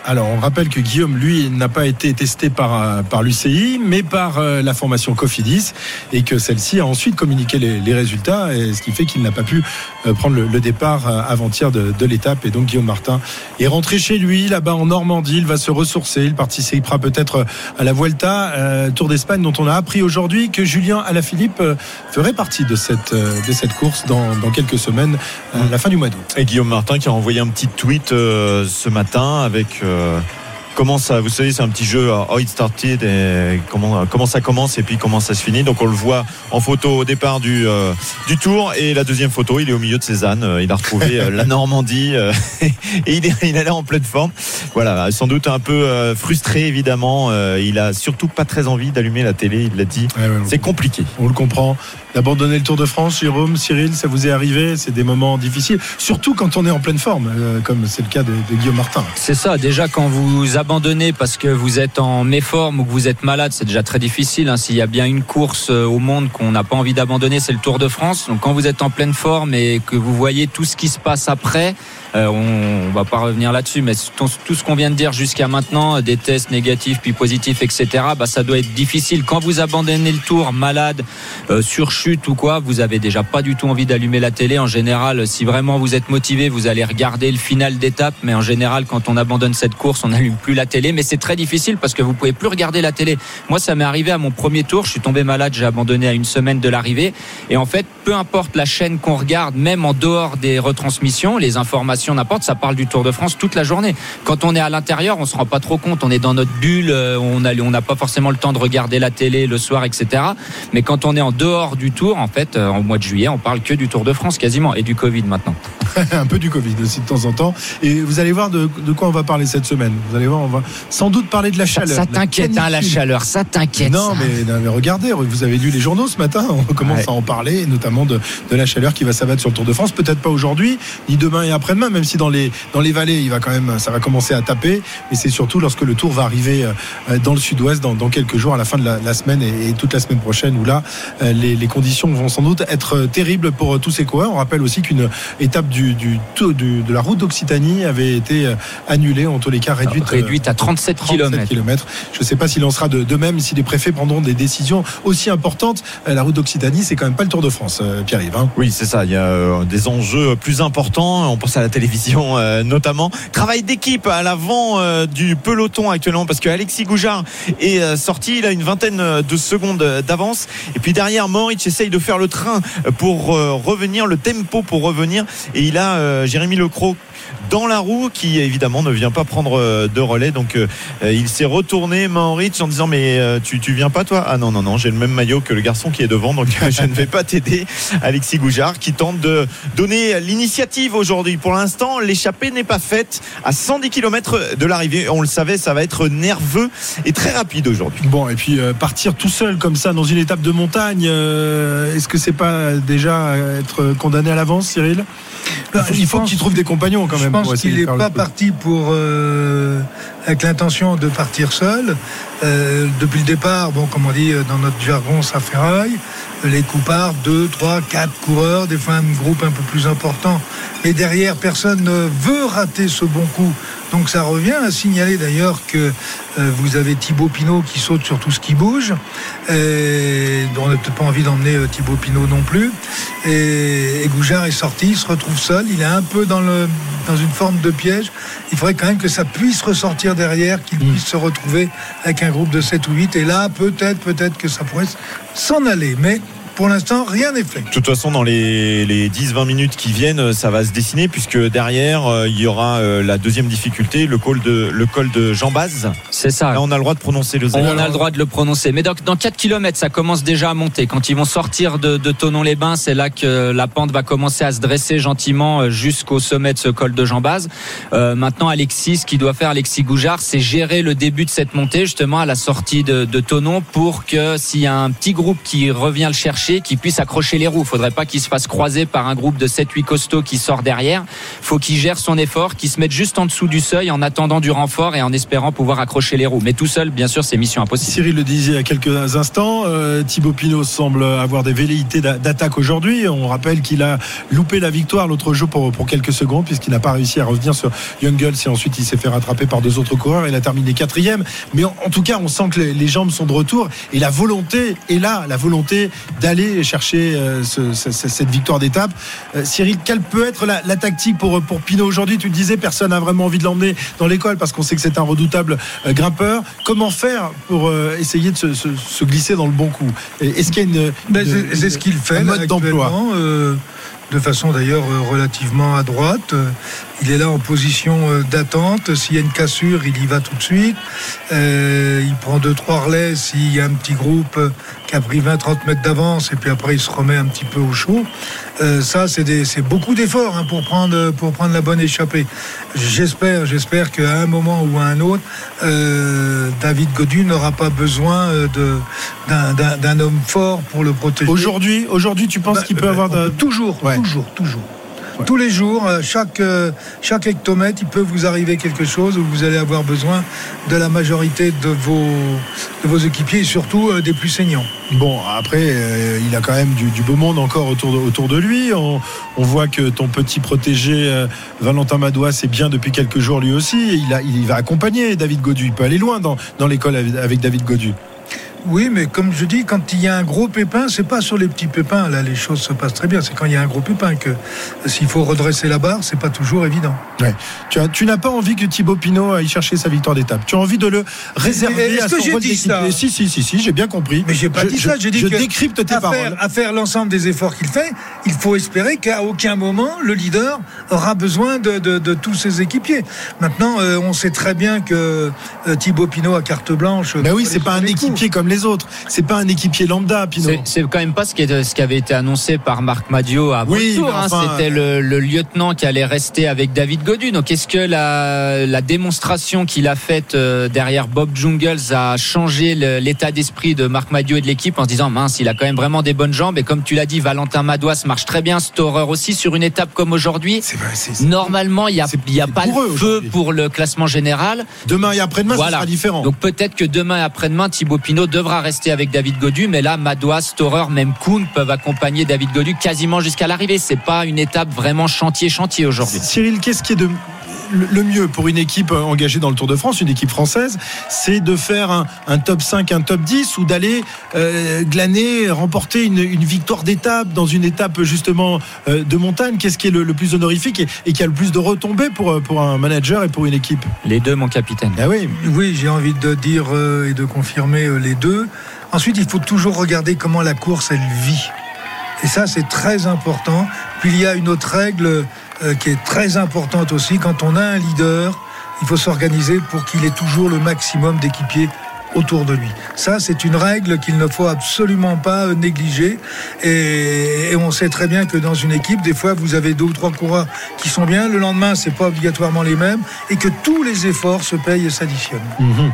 Alors, on rappelle que Guillaume, lui, n'a pas été testé par, euh, par l'UCI, mais par euh, la formation Cofidis, et que celle-ci a ensuite communiqué les, les résultats, et ce qui fait qu'il n'a pas pu euh, prendre le, le départ avant-hier de, de l'étape. Et donc, Guillaume Martin est rentré chez lui, là-bas en Normandie. Il va se ressourcer. Il participera peut-être à la Vuelta, Tour d'Espagne, dont on a appris aujourd'hui que Julien Alaphilippe ferait partie de cette, de cette course dans, dans quelques semaines, la fin du mois d'août. Et Guillaume Martin qui a envoyé un petit tweet ce matin avec euh, comment ça, vous savez, c'est un petit jeu euh, How It Started et comment, comment ça commence et puis comment ça se finit. Donc on le voit en photo au départ du, euh, du tour et la deuxième photo, il est au milieu de ses ânes. Euh, Il a retrouvé euh, la Normandie euh, et il est, il est là en pleine forme. Voilà, sans doute un peu euh, frustré évidemment. Euh, il a surtout pas très envie d'allumer la télé, il l'a dit. Ouais, ouais, C'est compliqué. On le comprend. D'abandonner le Tour de France, Jérôme, Cyril, ça vous est arrivé? C'est des moments difficiles, surtout quand on est en pleine forme, euh, comme c'est le cas de, de Guillaume Martin. C'est ça, déjà quand vous abandonnez parce que vous êtes en méforme ou que vous êtes malade, c'est déjà très difficile. hein. S'il y a bien une course euh, au monde qu'on n'a pas envie d'abandonner, c'est le Tour de France. Donc quand vous êtes en pleine forme et que vous voyez tout ce qui se passe après, euh, on, on va pas revenir là-dessus, mais tout, tout ce qu'on vient de dire jusqu'à maintenant, euh, des tests négatifs puis positifs, etc., bah, ça doit être difficile. Quand vous abandonnez le Tour, malade, euh, sur chute ou quoi, vous avez déjà pas du tout envie d'allumer la télé. En général, si vraiment vous êtes motivé, vous allez regarder le final d'étape. Mais en général, quand on abandonne cette course, on n'allume plus la télé. Mais c'est très difficile parce que vous pouvez plus regarder la télé. Moi, ça m'est arrivé à mon premier tour. Je suis tombé malade, j'ai abandonné à une semaine de l'arrivée. Et en fait, peu importe la chaîne qu'on regarde, même en dehors des retransmissions, les informations, n'importe, ça parle du Tour de France toute la journée. Quand on est à l'intérieur, on se rend pas trop compte. On est dans notre bulle, euh, on a- on n'a pas forcément le temps de regarder la télé le soir, etc. Mais quand on est en dehors du Tour, en fait, euh, au mois de juillet, on parle que du Tour de France quasiment et du Covid maintenant. un peu du Covid aussi de temps en temps. Et vous allez voir de, de quoi on va parler cette semaine. Vous allez voir, on va sans doute parler de la chaleur. ça de la t'inquiète, hein, la chaleur, ça t'inquiète. Non non, mais regardez, vous avez lu les journaux ce matin, on commence Ouais. à en parler, et notamment de, de la chaleur qui va s'abattre sur le Tour de France. Peut-être pas aujourd'hui, ni demain et après-demain, même si dans les, dans les vallées, il va quand même, ça va commencer à taper. Mais c'est surtout lorsque le Tour va arriver euh, dans le sud-ouest dans, dans quelques jours, à la fin de la, la semaine et, et toute la semaine prochaine, où là, euh, les, les conditions vont sans doute être euh, terribles pour tous ces coureurs. On rappelle aussi qu'une étape du, du, du- de la route d'Occitanie avait été annulée, en tous les cas réduite, réduite réduite à 37 km. km. Je ne sais pas s'il en sera de, de même si les préfets prendront des décisions aussi importantes. Euh, La route d'Occitanie, c'est quand même pas le Tour de France, euh, Pierre-Yves. hein. Oui, c'est ça. Il y a euh, des enjeux plus importants. On pense à la télévision euh, notamment. Travail d'équipe à l'avant euh, du peloton actuellement parce que Alexis Goujard est euh, sorti. Il a une vingtaine de secondes d'avance. Et puis derrière, Moritz essaye de faire le train pour euh, revenir, le tempo pour revenir. Et il a euh, Jérémy Lecroc dans la roue qui évidemment ne vient pas prendre euh, de relais. Donc euh, il s'est retourné Maurice en disant mais euh, tu, tu viens pas toi? Ah non non non j'ai le même maillot que le garçon qui est devant donc euh, je ne vais pas t'aider. Alexis Goujard qui tente de donner l'initiative aujourd'hui. Pour l'instant l'échappée n'est pas faite à 110 km de l'arrivée. On le savait ça va être nerveux et très rapide aujourd'hui. Bon, et puis euh, partir tout seul comme ça dans une étape de montagne, euh, est-ce que c'est pas déjà euh, être condamné à l'avance, Cyril? Bah, Il faut pense- qu'il trouve des compagnons quand Je pense qu'il n'est pas parti pour euh, avec l'intention de partir seul. Euh, depuis le départ, bon, comme on dit euh, dans notre jargon, ça ferraille. Les coups partent, deux, trois, quatre coureurs, des fois un groupe un peu plus important. Mais derrière, personne ne veut rater ce bon coup. Donc ça revient à signaler d'ailleurs que euh, vous avez Thibaut Pinot qui saute sur tout ce qui bouge. Et on n'a peut-être pas envie d'emmener euh, Thibaut Pinot non plus. Et, et Goujard est sorti, il se retrouve seul. Il est un peu dans, le, dans une forme de piège. Il faudrait quand même que ça puisse ressortir derrière, qu'il puisse se retrouver avec un groupe de 7 ou 8. Et là, peut-être, peut-être que ça pourrait s'en aller. Mais pour l'instant, rien n'est fait. De toute façon, dans les, les 10-20 minutes qui viennent, ça va se dessiner puisque derrière, euh, il y aura euh, la deuxième difficulté, le col de, le col de Jean Baz. C'est ça. Là, on a le droit de prononcer le. On a le droit de le prononcer. Mais donc, dans 4 km, ça commence déjà à monter. Quand ils vont sortir de, de Tonon-les-Bains, c'est là que la pente va commencer à se dresser gentiment euh, jusqu'au sommet de ce col de Jambaz. Euh, maintenant, Alexis, ce qu'il doit faire, Alexis Goujard, c'est gérer le début de cette montée, justement, à la sortie de, de Tonon, pour que s'il y a un petit groupe qui revient le chercher, qu'il puisse accrocher les roues. Faudrait pas qu'il se fasse croiser par un groupe de 7-8 costauds qui sort derrière. Faut qu'il gère son effort, qu'il se mette juste en dessous du seuil en attendant du renfort et en espérant pouvoir accrocher les roues. Mais tout seul, bien sûr, c'est mission impossible. Cyril le disait il y a quelques instants, euh, Thibaut Pinot semble avoir des velléités d'a- d'attaque aujourd'hui. On rappelle qu'il a loupé la victoire l'autre jour pour, pour quelques secondes puisqu'il n'a pas réussi à revenir sur Young Girls et ensuite il s'est fait rattraper par deux autres coureurs. Il a terminé quatrième. Mais en, en tout cas, on sent que les, les jambes sont de retour et la volonté est là, la volonté d'aller chercher euh, ce- ce- ce- cette victoire d'étape. Euh, Cyril, quelle peut être la, la tactique pour, pour Pinot aujourd'hui Tu le disais, personne n'a vraiment envie de l'emmener dans l'école parce qu'on sait que c'est un redoutable euh, grimpeur. Comment faire pour essayer de se, se- se glisser dans le bon coup? Est-ce qu'il y a une, Ben, une- c'est- ce qu'il fait un mode d'emploi? De façon d'ailleurs euh, relativement à droite. Euh, Il est là en position euh, d'attente. S'il y a une cassure, il y va tout de suite. Il prend deux trois relais s'il y a un petit groupe qui a pris 20-30 mètres d'avance et puis après il se remet un petit peu au chaud. Euh, ça, c'est beaucoup d'efforts hein, pour prendre pour prendre la bonne échappée. J'espère, j'espère qu'à un moment ou à un autre, euh, David Godu n'aura pas besoin euh, d'un- homme fort pour le protéger. Aujourd'hui, aujourd'hui, tu penses Bah, qu'il peut bah, avoir de- toujours, Ouais. toujours, toujours. Tous les jours, euh, chaque, euh, chaque hectomètre, il peut vous arriver quelque chose où vous allez avoir besoin de la majorité de vos, de vos équipiers et surtout euh, des plus saignants. Bon, après, euh, il a quand même du, du beau monde encore autour de, autour de lui. On, on voit que ton petit protégé euh, Valentin Madois, c'est bien depuis quelques jours lui aussi. Il, a, il va accompagner David Godu. Il peut aller loin dans, dans l'école avec, avec David Godu. Oui, mais comme je dis, quand il y a un gros pépin, c'est pas sur les petits pépins, là, les choses se passent très bien. C'est quand il y a un gros pépin que s'il faut redresser la barre, c'est pas toujours évident. Ouais. Tu, as- tu n'as pas envie que Thibaut Pinot aille chercher sa victoire d'étape. Tu as envie de le réserver Est-ce à que son j'ai rôle dit ça. Si, si, si, si, j'ai bien compris. Mais j'ai pas dit ça, j'ai dit je que décrypte tes à paroles. faire, à faire l'ensemble des efforts qu'il fait, il faut espérer qu'à aucun moment le leader aura besoin de, tous ses équipiers. Maintenant, euh, on sait très bien que euh, Thibaut Pinot a carte blanche. Ben oui, c'est pas un équipier comme les autres. C'est pas un équipier lambda, Pinot. C'est- quand même pas ce qui, est- ce qui avait été annoncé par Marc Madio à Oui, enfin, C'était le, le lieutenant qui allait rester avec David Godu. Donc est-ce que la, la démonstration qu'il a faite euh, derrière Bob Jungles a changé l'état d'esprit de Marc Madio et de l'équipe en se disant mince, il a quand même vraiment des bonnes jambes et comme tu l'as dit, Valentin Madouas marche très bien, Storer aussi sur une étape comme aujourd'hui. Normalement, il n'y a, y pas le feu pour le classement général. Demain et après-demain, Voilà. ce sera différent. Donc peut-être que demain et après-demain, Thibaut Pinot devra rester avec David Godu, mais là, Madois, Storer, même Kuhn peuvent accompagner David Godu quasiment jusqu'à l'arrivée. C'est pas une étape vraiment chantier-chantier aujourd'hui. Cyril, qu'est-ce qui est de le, mieux pour une équipe engagée dans le Tour de France, une équipe française, c'est de faire un, un top 5, un top 10 ou d'aller euh, glaner, remporter une, une victoire d'étape dans une étape justement euh, de montagne. Qu'est-ce qui est le, le plus honorifique et, et qui a le plus de retombées pour, euh, pour un manager et pour une équipe? Les deux, mon capitaine. Ah oui, Oui, j'ai envie de dire euh, et de confirmer euh, les deux. Ensuite, il faut toujours regarder comment la course, elle vit. Et ça, c'est très important. Puis il y a une autre règle euh, qui est très importante aussi. Quand on a un leader, il faut s'organiser pour qu'il ait toujours le maximum d'équipiers autour de lui. Ça, c'est une règle qu'il ne faut absolument pas euh, négliger. Et, on sait très bien que dans une équipe, des fois, vous avez deux ou trois coureurs qui sont bien. Le lendemain, c'est pas obligatoirement les mêmes. Et que tous les efforts se payent et s'additionnent. Mhm.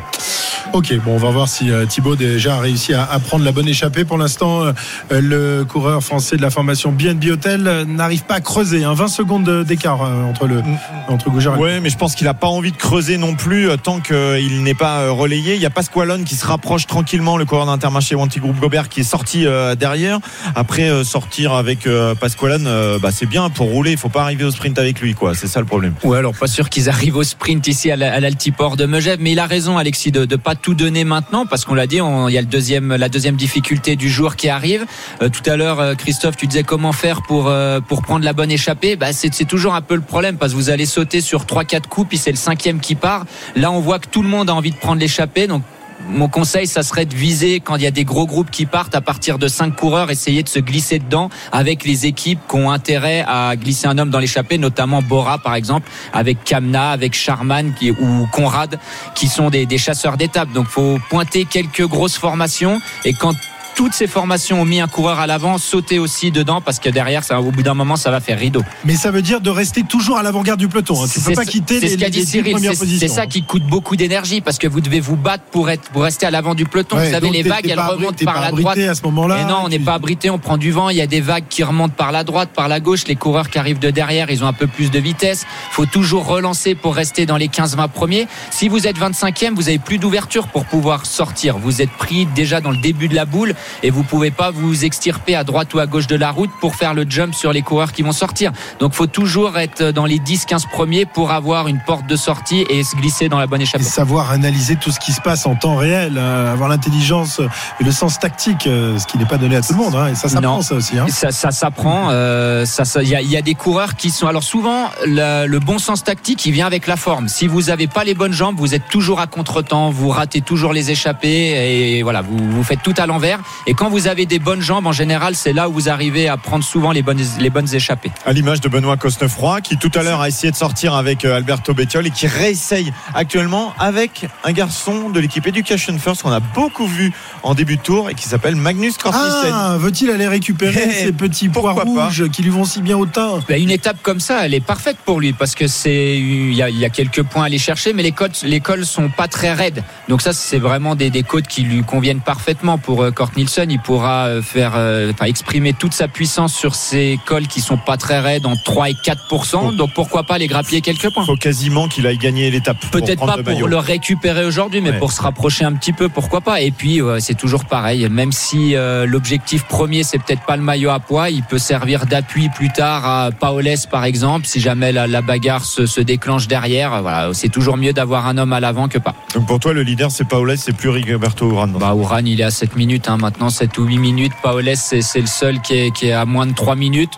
Ok, bon, on va voir si euh, Thibaut déjà a réussi à, à prendre la bonne échappée. Pour l'instant, euh, euh, le coureur français de la formation BNB Hotel euh, n'arrive pas à creuser. hein. 20 secondes de- d'écart euh, entre le entre Goujard et Ouais, mais je pense qu'il a pas envie de creuser non plus euh, tant qu'il n'est pas euh, relayé. Il y a Pasqualone qui se rapproche tranquillement, le coureur d'Intermarché Wanty Group Gobert qui est sorti euh, derrière. Après euh, sortir avec euh, Pasqualone, euh, bah, c'est bien pour rouler. Il faut pas arriver au sprint avec lui, quoi. C'est ça le problème. Ouais, alors pas sûr qu'ils arrivent au sprint ici à l'altiport de Megève, mais il a raison, Alexis, de ne pas tout donner maintenant, parce qu'on l'a dit, il y a la deuxième difficulté du jour qui arrive. Euh, tout à l'heure, euh, Christophe, tu disais comment faire pour euh, pour prendre la bonne échappée. Bah, c'est c'est toujours un peu le problème, parce que vous allez sauter sur trois quatre coups, puis c'est le cinquième qui part. Là, on voit que tout le monde a envie de prendre l'échappée, donc mon conseil, ça serait de viser quand il y a des gros groupes qui partent à partir de cinq coureurs, essayer de se glisser dedans avec les équipes qui ont intérêt à glisser un homme dans l'échappée, notamment Bora par exemple, avec Kamna, avec Charman ou Conrad, qui sont des, des chasseurs d'étapes. Donc, faut pointer quelques grosses formations et quand toutes ces formations ont mis un coureur à l'avant, sauter aussi dedans parce que derrière, ça, au bout d'un moment, ça va faire rideau. Mais ça veut dire de rester toujours à l'avant-garde du peloton. hein. Tu peux C'est pas quitter les, les Cyril. premières C'est- positions. C'est ça qui coûte beaucoup d'énergie parce que vous devez vous battre pour être pour rester à l'avant du peloton. Ouais, vous savez, les vagues, elles remontent par la droite. à ce moment-là. Non, on n'est pas abrité, on prend du vent. Il y a des vagues qui remontent par la droite, par la gauche. Les coureurs qui arrivent de derrière, ils ont un peu plus de vitesse. faut toujours relancer pour rester dans les 15-20 premiers. Si vous êtes 25e, vous avez plus d'ouverture pour pouvoir sortir. Vous êtes pris déjà dans le début de la boule et vous pouvez pas vous extirper à droite ou à gauche de la route pour faire le jump sur les coureurs qui vont sortir. Donc, faut toujours être dans les 10-15 premiers pour avoir une porte de sortie et se glisser dans la bonne et échappée. savoir analyser tout ce qui se passe en temps réel, euh, avoir l'intelligence et le sens tactique, euh, ce qui n'est pas donné à tout le monde. hein. Et ça s'apprend ça aussi. hein. Ça, ça s'apprend. euh, ça, il y, a, il y a des coureurs qui sont. Alors souvent, le, le bon sens tactique, il vient avec la forme. Si vous n'avez pas les bonnes jambes, vous êtes toujours à contretemps, vous ratez toujours les échappées et voilà, vous, vous faites tout à l'envers. Et quand vous avez des bonnes jambes, en général, c'est là où vous arrivez à prendre souvent les bonnes, les bonnes échappées. À l'image de Benoît Cosnefroy, qui tout à l'heure a essayé de sortir avec euh, Alberto Bettiol et qui réessaye actuellement avec un garçon de l'équipe Education First qu'on a beaucoup vu en début de tour et qui s'appelle Magnus Cortissen. Ah, veut-il aller récupérer Eh, ces petits pois pas rouges qui lui vont si bien au teint? Ben, une étape comme ça, elle est parfaite pour lui parce que c'est il y a, il y a quelques points à aller chercher, mais les côtes les cols sont pas très raides. Donc ça, c'est vraiment des, des côtes qui lui conviennent parfaitement pour euh, Kort Nielsen. Il pourra euh, faire, euh, enfin, exprimer toute sa puissance sur ces cols qui sont pas très raides en 3 et 4% Donc pourquoi pas les grappiller quelques points. Il faut quasiment qu'il aille gagner l'étape. Peut-être pas le pour le récupérer aujourd'hui, mais Ouais. pour se rapprocher un petit peu, pourquoi pas. Et puis c'est toujours pareil, même si euh, l'objectif premier c'est peut-être pas le maillot à poids, il peut servir d'appui plus tard à Paoles par exemple, si jamais la, la bagarre se, se déclenche derrière. Voilà, c'est toujours mieux d'avoir un homme à l'avant que pas. Donc pour toi, le leader, c'est Paoles, c'est plus Rigoberto Urán. Bah Ouran il est à 7 minutes hein, maintenant, 7 ou 8 minutes. Paoles c'est le seul qui est, qui est à moins de 3 minutes.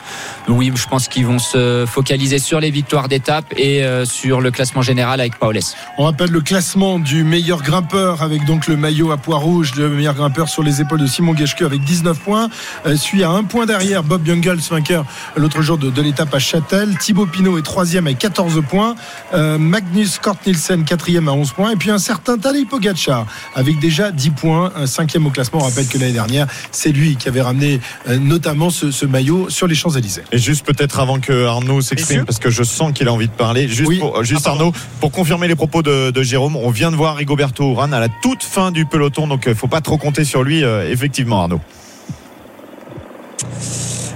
Oui, je pense qu'ils vont se focaliser sur les victoires d'étape et euh, sur le classement général avec Paoles. On rappelle le classement du meilleur grimpeur avec donc le maillot à pois rouge, le meilleur grimpeur sur les épaules de Simon Geschke avec 19 points. Euh, suit à un point derrière Bob Jungels, vainqueur l'autre jour de, de l'étape à Châtel. Thibaut Pinot est troisième avec 14 points. Euh, Magnus Kort Nielsen quatrième à 11 points. Et puis un certain Tadej Pogacar avec déjà 10 points, cinquième au classement. On rappelle que l'année dernière, c'est lui qui avait ramené euh, notamment ce, ce maillot sur les Champs-Élysées. Et juste peut-être avant que Arnaud s'exprime, parce que je sens qu'il a envie de parler, juste, Oui. pour, juste Ah, pardon. Arnaud, pour confirmer les propos de, de Jérôme, on vient de voir Rigoberto Urán à la toute fin du peloton, donc il faut pas trop compter sur lui, euh, effectivement Arnaud.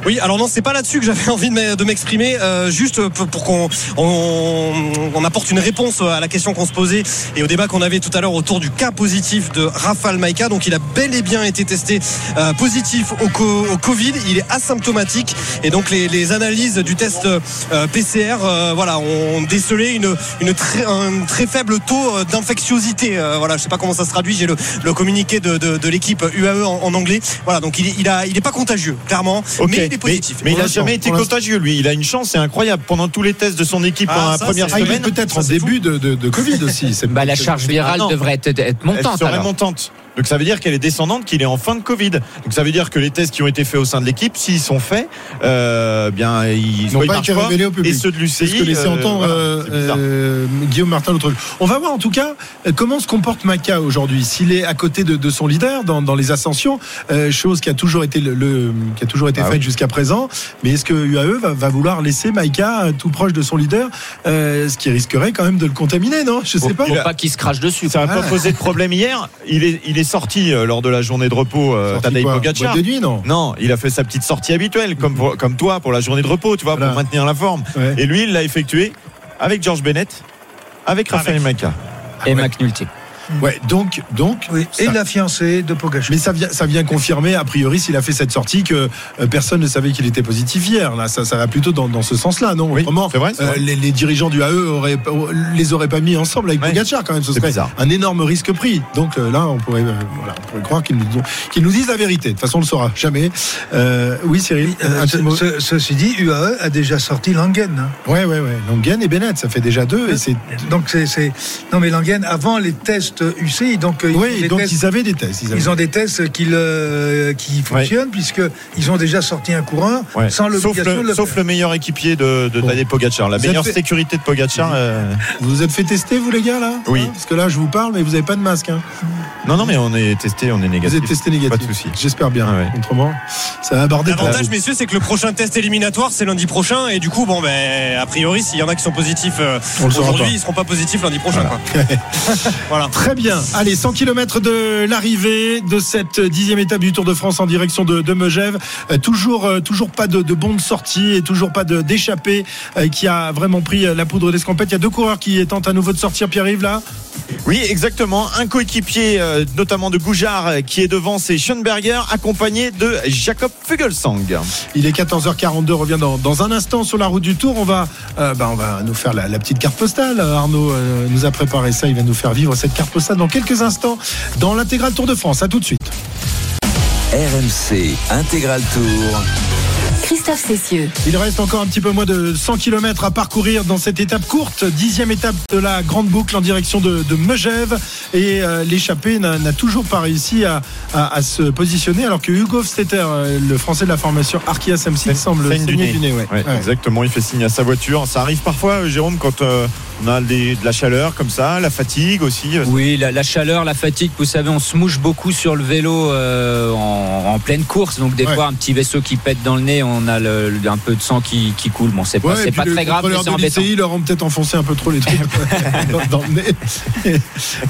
Oui, alors non, c'est pas là-dessus que j'avais envie de m'e- de m'exprimer, euh, juste pour pour qu'on on, on apporte une réponse à la question qu'on se posait et au débat qu'on avait tout à l'heure autour du cas positif de Rafal Maïka. Donc il a bel et bien été testé euh, positif au, co- au Covid, il est asymptomatique et donc les, les analyses du test euh, PCR, euh, voilà, ont décelé une, une très, un très faible taux euh, d'infectiosité. Euh, voilà, je sais pas comment ça se traduit, j'ai le, le communiqué de, de, de l'équipe UAE en, en anglais. Voilà, donc il, il a, il est pas contagieux, clairement, mais est positif. Mais, il n'a jamais été contagieux, lui. Il a une chance, c'est incroyable. Pendant tous les tests de son équipe Ah, pendant la première Ah, semaine, peut-être en début de, de- de Covid aussi. Bah, la charge virale Ah devrait être, être Elle montante. serait alors. montante. Donc ça veut dire qu'elle est descendante, qu'il est en fin de Covid. Donc ça veut dire que les tests qui ont été faits au sein de l'équipe, s'ils sont faits, euh, bien ils, n'ont pas été révélés au public. Et ceux de l'UCI. Euh, entendre voilà, euh, euh, Guillaume Martin l'autre jour. On va voir en tout cas euh, comment se comporte Maca aujourd'hui. S'il est à côté de, de son leader dans, dans les ascensions, euh, chose qui a toujours été le, le- qui a toujours été Ah faite oui. jusqu'à présent. Mais est-ce que UAE va, va vouloir laisser Maïka tout proche de son leader, euh, ce qui risquerait quand même de le contaminer, non? Je sais Bon, pas. il Faut a- pas qu'il se crache dessus. Ça n'a Ah. pas posé de problème hier. Il est, il est sorti euh, lors de la journée de repos, euh, Sorti Tadej quoi Pogacar. Boîte de nuit, non Non, il a fait sa petite sortie habituelle, comme, pour- comme toi pour la journée de repos, tu vois, Voilà. pour maintenir la forme. Ouais. Et lui, il l'a effectué avec George Bennett, avec Raphaël Maca. Et ouais. McNulty. Ouais, donc, donc. Oui, et ça- la fiancée de Pogacar. Mais ça vient, ça vient confirmer, a priori, s'il a fait cette sortie, que euh, personne ne savait qu'il était positif hier. Là, ça, ça va plutôt dans, dans ce sens-là, non? Oui, Autrement, c'est vrai, euh, les, les dirigeants du AE auraient, les auraient pas mis ensemble avec Ouais. Pogacar quand même. Ce serait bizarre. un énorme risque pris. Donc euh, là, on pourrait, euh, voilà, on pourrait croire qu'ils nous, disent la vérité. De toute façon, on le saura jamais. Euh, oui, Cyril. Euh, un ce- mot. ce- ceci dit, UAE a déjà sorti Langen. hein. Ouais, ouais, ouais. Langen et Bennett, ça fait déjà deux. Et Donc c'est- non mais Langen avant les tests UCI, donc euh, ils ont oui, des donc tests- ils avaient des tests. Ils, ont des tests qui, le- qui fonctionnent puisque ils ont déjà sorti un coureur Ouais. sans Sauf, le, le sauf le meilleur équipier de, de Bon. Tadej Pogacar. La Vous meilleure fait- sécurité de Pogacar. euh, Vous vous êtes fait tester, vous les gars, là? Oui. Hein Parce que là, je vous parle, mais vous n'avez pas de masque. Hein. Non, non, mais on est testé, on est Vous négatif. êtes testé négatif. Pas de souci. J'espère bien. Ah ouais. Autrement, ça va aborder. L'avantage, vous. messieurs, c'est que le prochain test éliminatoire, c'est lundi prochain. Et du coup, bon, ben, a priori, s'il y en a qui sont positifs euh, aujourd'hui, ils seront pas positifs lundi prochain. Quoi. voilà. Très bien. Allez, 100 km de l'arrivée de cette dixième étape du Tour de France en direction de, de Megève. Euh, toujours, euh, toujours pas de, de sortie et toujours pas d'échappée euh, qui a vraiment pris la poudre d'escampette. Il y a deux coureurs qui tentent à nouveau de sortir. Pierre-Yves là? Oui, exactement. Un coéquipier, notamment de Goujard, qui est devant, c'est Schoenberger, accompagné de Jacob Fugelsang. Il est 14h42. Revient dans, dans un instant sur la route du Tour. On va, bah, on va nous faire la, la petite carte postale. Arnaud nous a préparé ça. Il va nous faire vivre cette carte postale dans quelques instants dans l'intégral Tour de France. À tout de suite. RMC Intégral Tour. Christophe Cessieux. Il reste encore un petit peu moins de 100 km à parcourir dans cette étape courte, dixième étape de la grande boucle en direction de, de Megève. Et euh, l'échappée n'a n'a toujours pas réussi à, à- à se positionner, alors que Hugo Stetter, euh, le français de la formation Arkea Samsic, semble du saigner nez. du nez. ouais. Ouais, Ouais. Exactement, il fait signe à sa voiture. Ça arrive parfois, euh, Jérôme, quand euh, on a des- de la chaleur comme ça, la fatigue aussi. Oui, la, la chaleur, la fatigue, vous savez, on se mouche beaucoup sur le vélo euh, en, en pleine course. Donc, des Ouais. fois, un petit vaisseau qui pète dans le nez, on a le- le- un peu de sang qui, qui coule. Bon, c'est pas, Ouais, le très grave, mais contrôleur c'est de embêtant. l'ICI leur ont peut-être enfoncé un peu trop les trucs dans, le nez.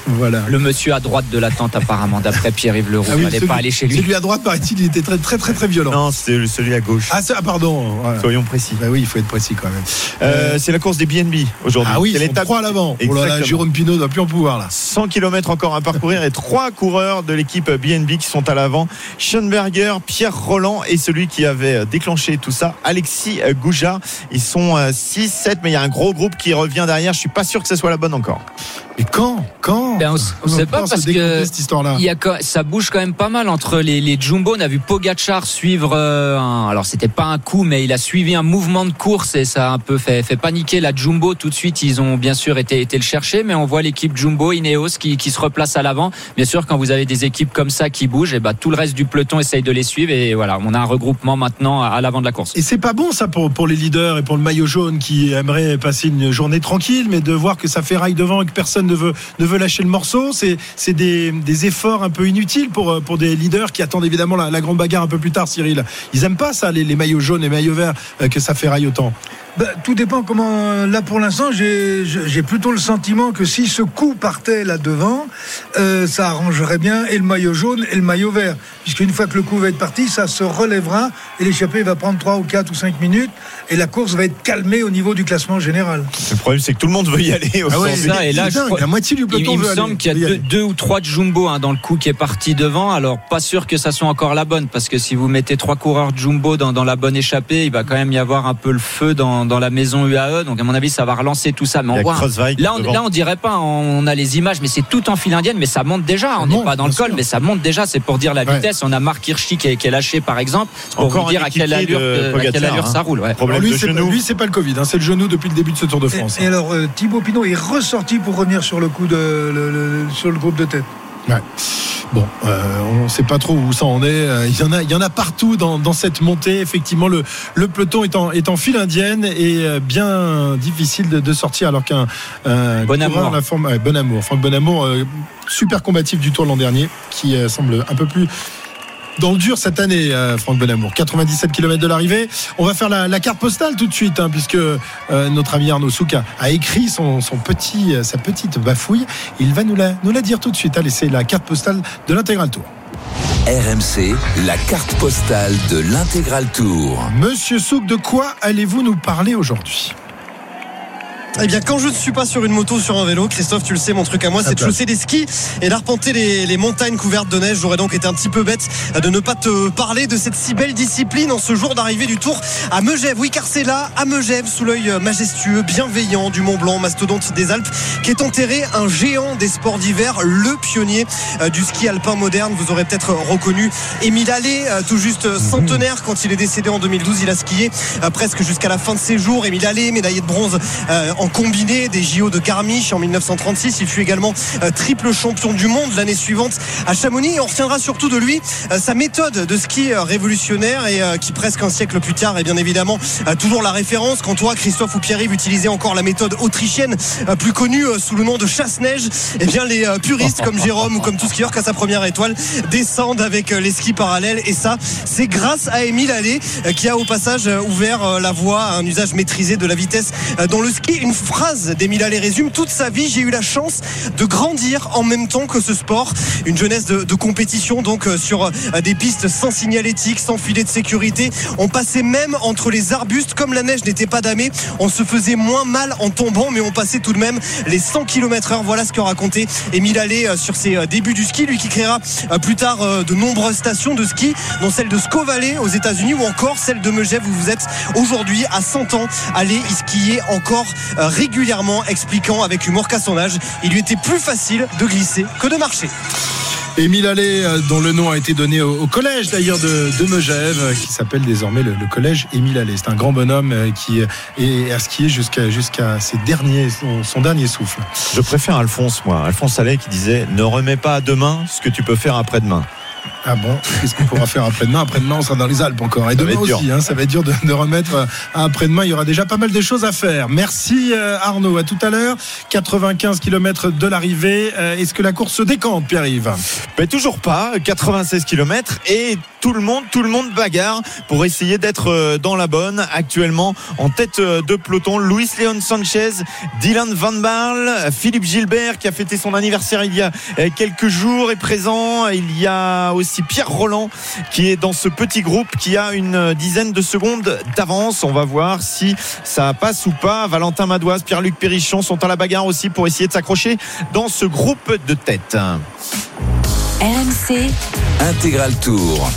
voilà. Le monsieur à droite de la tente, apparemment, d'après Pierre-Yves Leroux, Ah oui, n'allait pas aller chez lui. Celui à droite, paraît-il, il était très très très très violent. Non, c'est le- celui à gauche. Ah, c'est- ah, pardon. voilà. Soyons précis. Bah oui, il faut être précis quand même. Euh, c'est la course des BNB aujourd'hui. Ah oui, c'est ils l'étape trois à l'avant. Oh là. Jérôme Pinot doit plus en pouvoir là. 100 km encore à parcourir et trois coureurs de l'équipe BNB qui sont à l'avant. Pierre Roland et celui qui avait déclenché tout ça, Alexis Goujard. Ils sont 6, 7, mais il y a un gros groupe qui revient derrière. Je suis pas sûr que ce soit la bonne encore. Et quand Quand Ben, on Comment sait pas parce que cette y a, ça bouge quand même pas mal entre les, les Jumbo. On a vu Pogachar suivre euh, un, alors c'était pas un coup, mais il a suivi un mouvement de course et ça a un peu fait, fait paniquer la Jumbo. Tout de suite, ils ont bien sûr été, été le chercher, mais on voit l'équipe Jumbo, Ineos qui, qui se replace à l'avant. Bien sûr, quand vous avez des équipes comme ça qui bougent, et ben tout le reste du peloton essaye de les suivre et voilà, on a un regroupement maintenant à, à l'avant de la course. Et c'est pas bon ça pour, pour les leaders et pour le maillot jaune qui aimerait passer une journée tranquille, mais de voir que ça fait raille devant et que personne personne ne veut, ne veut lâcher le morceau. C'est c'est des, des efforts un peu inutiles pour, pour des leaders qui attendent évidemment la, la grande bagarre un peu plus tard, Cyril. Ils aiment pas ça, les, les maillots jaunes et maillots verts, euh, que ça fait raille autant. Bah, tout dépend comment. Là, pour l'instant, j'ai j'ai plutôt le sentiment que si ce coup partait là devant, euh, ça arrangerait bien et le maillot jaune et le maillot vert. Puisqu'une fois que le coup va être parti, ça se relèvera et l'échappée va prendre 3 ou 4 ou 5 minutes et la course va être calmée au niveau du classement général. Le problème, c'est que tout le monde veut y aller au Ah ouais, sens ça, et là, je crois- la moitié du Il, peloton il me semble qu'il y a deux, ou trois de Jumbo hein, dans le coup qui est parti devant. Alors pas sûr que ça soit encore la bonne parce que si vous mettez trois coureurs de Jumbo dans, dans la bonne échappée, il va quand même y avoir un peu le feu dans, dans la maison UAE. Donc à mon avis, ça va relancer tout ça. Mais on voit. Crosswijk Là on, devant. là, on dirait pas. On a les images, mais c'est tout en file indienne. Mais ça monte déjà. On n'est pas dans le col, sûr. mais ça monte déjà. C'est pour dire la Ouais. vitesse. On a Marc Hirschi qui est, qui est lâché par exemple. Pour Encore vous dire à quelle allure, de à quelle Pogacar, allure hein. ça roule. ouais. Problème lui, c'est pas, le Covid, hein, c'est le genou depuis le début de ce Tour de France. Et, et alors, euh, Thibaut Pinot est ressorti pour revenir sur le coup de le- le- sur le groupe de tête. Ouais. Bon, euh, on ne sait pas trop où ça en est. Euh, Il y en a, il y en a partout dans, dans cette montée. Effectivement, le, le peloton est en, est en file indienne et euh, bien difficile de, de sortir alors qu'un un Bon amour. la forme, ouais, bon amour, Franck Bonamour, euh, super combatif du Tour l'an dernier, qui euh, semble un peu plus dans le dur cette année, euh, Franck Bonamour. 97 km de l'arrivée. On va faire la, la carte postale tout de suite, hein, puisque euh, notre ami Arnaud Souk a, a écrit son, son petit, euh, sa petite bafouille. Il va nous la, nous la dire tout de suite. Allez, c'est la carte postale de l'intégral tour. RMC, la carte postale de l'intégral tour. Monsieur Souk, de quoi allez-vous nous parler aujourd'hui? Eh bien, quand je ne suis pas sur une moto, sur un vélo, Christophe, tu le sais, mon truc à moi, c'est de chausser des skis et d'arpenter les, les montagnes couvertes de neige. J'aurais donc été un petit peu bête de ne pas te parler de cette si belle discipline en ce jour d'arrivée du Tour à Megève. Oui, car c'est là, à Megève, sous l'œil majestueux, bienveillant du Mont Blanc, mastodonte des Alpes, qui est enterré un géant des sports d'hiver, le pionnier euh, du ski alpin moderne. Vous aurez peut-être reconnu Émile Allais, euh, tout juste centenaire quand il est décédé en 2012. Il a skié euh, presque jusqu'à la fin de ses jours. Émile Allais, médaillé de bronze euh, combiné des JO de Garmisch en 1936. Il fut également euh, triple champion du monde l'année suivante à Chamonix. On retiendra surtout de lui euh, sa méthode de ski euh, révolutionnaire et qui presque un siècle plus tard est bien évidemment toujours la référence. Quand toi, Christophe ou Pierre-Yves utilisaient encore la méthode autrichienne plus connue sous le nom de chasse-neige, eh bien les puristes comme Jérôme ou comme tout skieur qui a sa première étoile descendent avec les skis parallèles et ça c'est grâce à Émile Allais qui a au passage ouvert la voie à un usage maîtrisé de la vitesse dans le ski. Phrase d'Émile Allais résume toute sa vie. J'ai eu la chance de grandir en même temps que ce sport. Une jeunesse de, compétition donc euh, sur euh, des pistes sans signalétique, sans filet de sécurité. On passait même entre les arbustes. Comme la neige n'était pas damée, on se faisait moins mal en tombant, mais on passait tout de même les 100 km heure. Voilà ce que racontait Émile Allais euh, sur ses débuts du ski. Lui qui créera plus tard de nombreuses stations de ski, dont celle de Valley aux États-Unis ou encore celle de Megève où vous êtes aujourd'hui à 100 ans. Allez y skier encore régulièrement, expliquant avec humour qu'à son âge, il lui était plus facile de glisser que de marcher. Émile Allais, euh, dont le nom a été donné au, au collège d'ailleurs de, de Megève, euh, qui s'appelle désormais le, le collège Émile Allais. C'est un grand bonhomme euh, qui euh, est à skier jusqu'à jusqu'à ses derniers, son, son dernier souffle. Je préfère Alphonse, moi. Alphonse Allais qui disait Ne remets pas à demain ce que tu peux faire après-demain. Ah bon Qu'est-ce qu'on pourra faire après-demain Après-demain, on sera dans les Alpes encore. Et Ça demain aussi, hein, ça va être dur de, de remettre euh, à après-demain. Il y aura déjà pas mal de choses à faire. Merci euh, Arnaud. À tout à l'heure. 95 km de l'arrivée. Euh, Est-ce que la course se décante, Pierre-Yves? Mais toujours pas, 96 km et tout le monde, tout le monde bagarre pour essayer d'être dans la bonne. Actuellement, en tête de peloton, Luis Leon Sanchez, Dylan Van Barle, Philippe Gilbert qui a fêté son anniversaire il y a quelques jours est présent. Il y a aussi Pierre Roland qui est dans ce petit groupe qui a une dizaine de secondes d'avance. On va voir si ça passe ou pas. Valentin Madoise, Pierre-Luc Perrichon sont à la bagarre aussi pour essayer de s'accrocher dans ce groupe de tête. RMC, Intégral tour.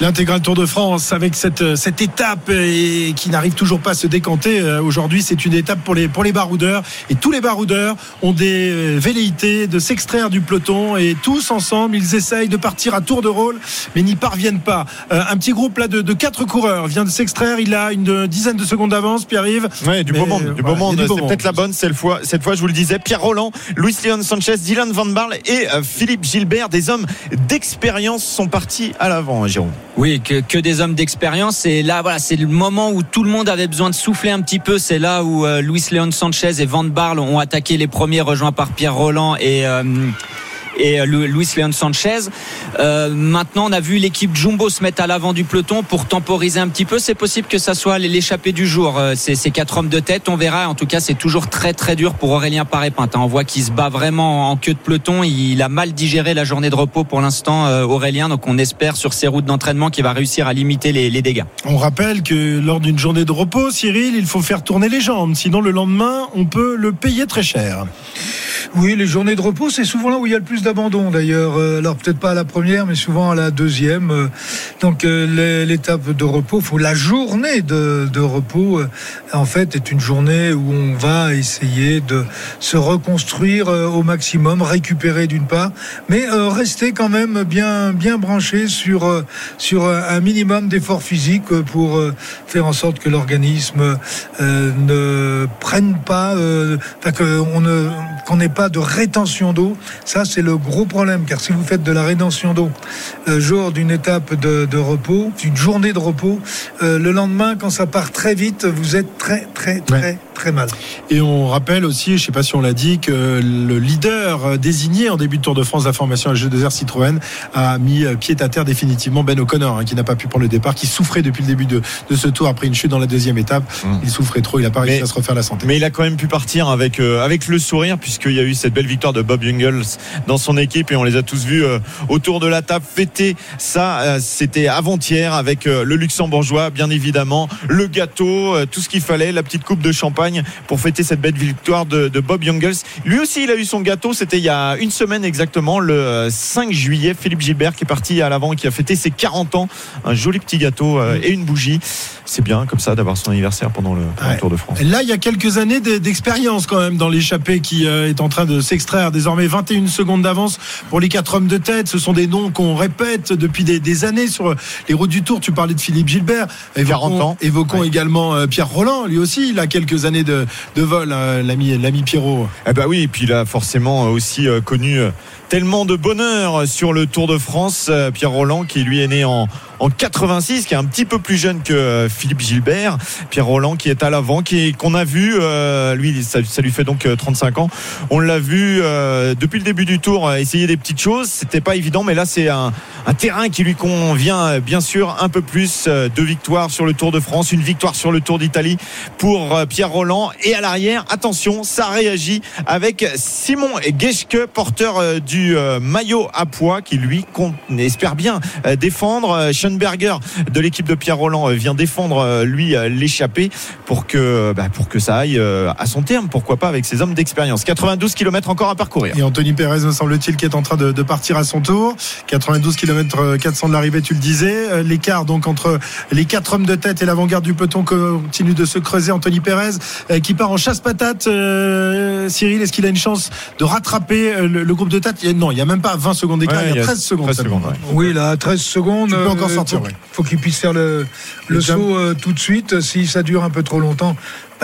L'intégral Tour de France avec cette, euh, cette étape euh, et qui n'arrive toujours pas à se décanter. Euh, Aujourd'hui, c'est une étape pour les, pour les baroudeurs. Et tous les baroudeurs ont des velléités de s'extraire du peloton. Et tous ensemble, ils essayent de partir à tour de rôle, mais n'y parviennent pas. Un petit groupe là de, de quatre coureurs vient de s'extraire. Il a une dizaine de secondes d'avance. Pierre-Yves. Ouais, du Mais, beau monde, du voilà, beau monde. C'est peut-être la bonne cette fois. Cette fois, je vous le disais, Pierre Roland, Luis Leon Sanchez, Dylan Van Barle et Philippe Gilbert, des hommes d'expérience, sont partis à l'avant, hein, Jérôme. Oui, que, des hommes d'expérience. Et là, voilà, c'est le moment où tout le monde avait besoin de souffler un petit peu. C'est là où euh, Luis Leon Sanchez et Van Barle ont attaqué les premiers, rejoints par Pierre Roland et. euh, et euh, Lu- Luis Leon Sanchez. Euh, maintenant, on a vu l'équipe Jumbo se mettre à l'avant du peloton pour temporiser un petit peu. C'est possible que ça soit l'échappée du jour. Euh, ces, ces quatre hommes de tête, on verra. En tout cas, c'est toujours très très dur pour Aurélien Paré-Pinte. hein. On voit qu'il se bat vraiment en queue de peloton. Il a mal digéré la journée de repos pour l'instant, euh, Aurélien. Donc, on espère sur ses routes d'entraînement qu'il va réussir à limiter les, les dégâts. On rappelle que lors d'une journée de repos, Cyril, il faut faire tourner les jambes. Sinon, le lendemain, on peut le payer très cher. Oui, les journées de repos, c'est souvent là où il y a le plus d'abandon d'ailleurs. Euh, Alors peut-être pas à la première, mais souvent à la deuxième. Euh, Donc euh, l'é- l'étape de repos, faut la journée de, repos, en fait, est une journée où on va essayer de se reconstruire au maximum, récupérer d'une part, mais rester quand même bien bien branché sur sur un minimum d'efforts physiques pour faire en sorte que l'organisme ne prenne pas, euh, enfin, que on ne qu'on n'ait pas de rétention d'eau. Ça, c'est le gros problème, car si vous faites de la rétention d'eau euh, jour d'une étape de, de repos, d'une journée de repos, euh, le lendemain, quand ça part très vite, vous êtes très, très, très, Ouais. très mal. Et on rappelle aussi, je ne sais pas si on l'a dit, que le leader euh, désigné en début de Tour de France de la formation G2R Citroën a mis euh, pied à terre définitivement Ben O'Connor, hein, qui n'a pas pu prendre le départ, qui souffrait depuis le début de, de ce tour après une chute dans la deuxième étape. Mm. Il souffrait trop, il n'a pas réussi Mais- à se refaire la santé. Mais il a quand même pu partir avec euh, avec le sourire puisqu'il y a eu cette belle victoire de Bob Jungels dans son équipe et on les a tous vus euh, autour de la table fêter ça. euh, C'était avant-hier avec euh, le luxembourgeois bien évidemment, le gâteau, tout ce qu'il fallait, la petite coupe de champagne pour fêter cette belle victoire de, de Bob Jungels. Lui aussi il a eu son gâteau, c'était il y a une semaine exactement, le euh, 5 juillet. Philippe Gilbert qui est parti à l'avant et qui a fêté ses 40 ans, un joli petit gâteau euh, et une bougie. C'est bien comme ça d'avoir son anniversaire pendant le, pendant le. Tour de France. Là, il y a quelques années d'expérience quand même dans l'échappée qui est en train de s'extraire. Désormais, 21 secondes d'avance pour les quatre hommes de tête. Ce sont des noms qu'on répète depuis des, des années sur les routes du Tour. Tu parlais de Philippe Gilbert. 40 ans. Évoquons Ouais. également euh, Pierre Roland. Lui aussi, il a quelques années de, de vol, euh, l'ami l'ami Pierrot. Eh bah oui, et puis il a forcément aussi euh, connu euh, tellement de bonheur sur le Tour de France. Pierre Roland, qui lui est né en, en 86, qui est un petit peu plus jeune que euh, Philippe Gilbert. Pierre Roland qui est à l'avant, qui qu'on a vu, euh, lui, ça, lui fait donc euh, 35 ans. On l'a vu euh, depuis le début du Tour euh, essayer des petites choses. C'était pas évident, mais là c'est un, terrain qui lui convient euh, bien sûr un peu plus. Euh, Deux victoires sur le Tour de France, une victoire sur le Tour d'Italie pour euh, Pierre Roland. Et à l'arrière, attention, ça réagit avec Simon Geschke, porteur euh, du euh, maillot à poids, qui lui espère bien euh, défendre. Euh, Schoenberger de l'équipe de Pierre Roland euh, vient défendre euh, lui euh, l'échappée pour que bah, pour que ça aille à son terme. Pourquoi pas avec ses hommes d'expérience. 92 km encore à parcourir. Et Anthony Pérez, me semble-t-il, qui est en train de, de partir à son tour. 92 km 400 de l'arrivée, tu le disais. L'écart donc entre les quatre hommes de tête et l'avant-garde du peloton continue de se creuser. Anthony Pérez euh, qui part en chasse-patate. Euh, Cyril, est-ce qu'il a une chance de rattraper le, le groupe de tête? Non, il n'y a même pas 20 secondes d'écart, Ouais, il y a 13 secondes. 13 seulement. secondes, ouais. Oui, là, à 13 secondes. Tu peux encore euh, sortir, faut, ouais. faut qu'il puisse faire le, le saut euh, tout de suite. Si ça dure un peu trop longtemps,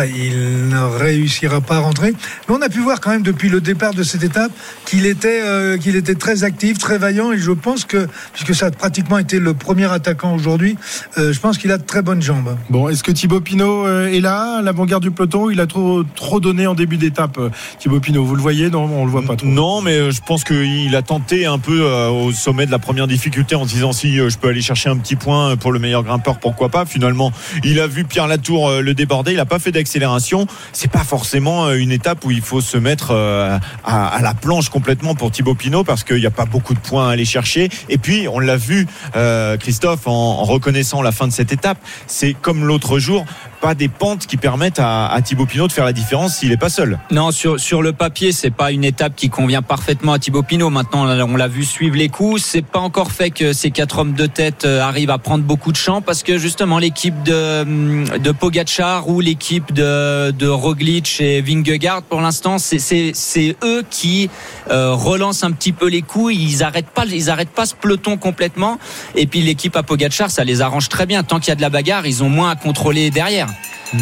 il ne réussira pas à rentrer. Mais on a pu voir quand même depuis le départ de cette étape qu'il était, euh, qu'il était très actif, très vaillant. Et je pense que, puisque ça a pratiquement été le premier attaquant aujourd'hui, euh, je pense qu'il a de très bonnes jambes. Bon, est-ce que Thibaut Pinot euh, est là, à l'avant-garde du peloton? Il a trop, trop donné en début d'étape, Thibaut Pinot. Vous le voyez? Non, on le voit pas trop. Non, mais je pense qu'il a tenté un peu euh, au sommet de la première difficulté en se disant si je peux aller chercher un petit point pour le meilleur grimpeur, pourquoi pas. Finalement, il a vu Pierre Latour le déborder, il n'a pas fait C'est pas forcément euh, une étape où il faut se mettre euh, à, la planche complètement pour Thibaut Pinot parce qu'il n'y a pas beaucoup de points à aller chercher. Et puis, on l'a vu, euh, Christophe, en reconnaissant la fin de cette étape, c'est comme l'autre jour, pas des pentes qui permettent à, Thibaut Pinot de faire la différence s'il n'est pas seul. Non, sur, sur le papier, c'est pas une étape qui convient parfaitement à Thibaut Pinot. Maintenant, on l'a vu suivre les coups. C'est pas encore fait que ces quatre hommes de tête euh, arrivent à prendre beaucoup de champ parce que justement l'équipe de, hum, de Pogacar ou l'équipe de, de Roglic et Vingegaard, pour l'instant, c'est eux qui euh, relancent un petit peu les coups. Ils arrêtent pas, ils arrêtent pas ce peloton complètement. Et puis l'équipe à Pogacar, ça les arrange très bien. Tant qu'il y a de la bagarre, ils ont moins à contrôler derrière.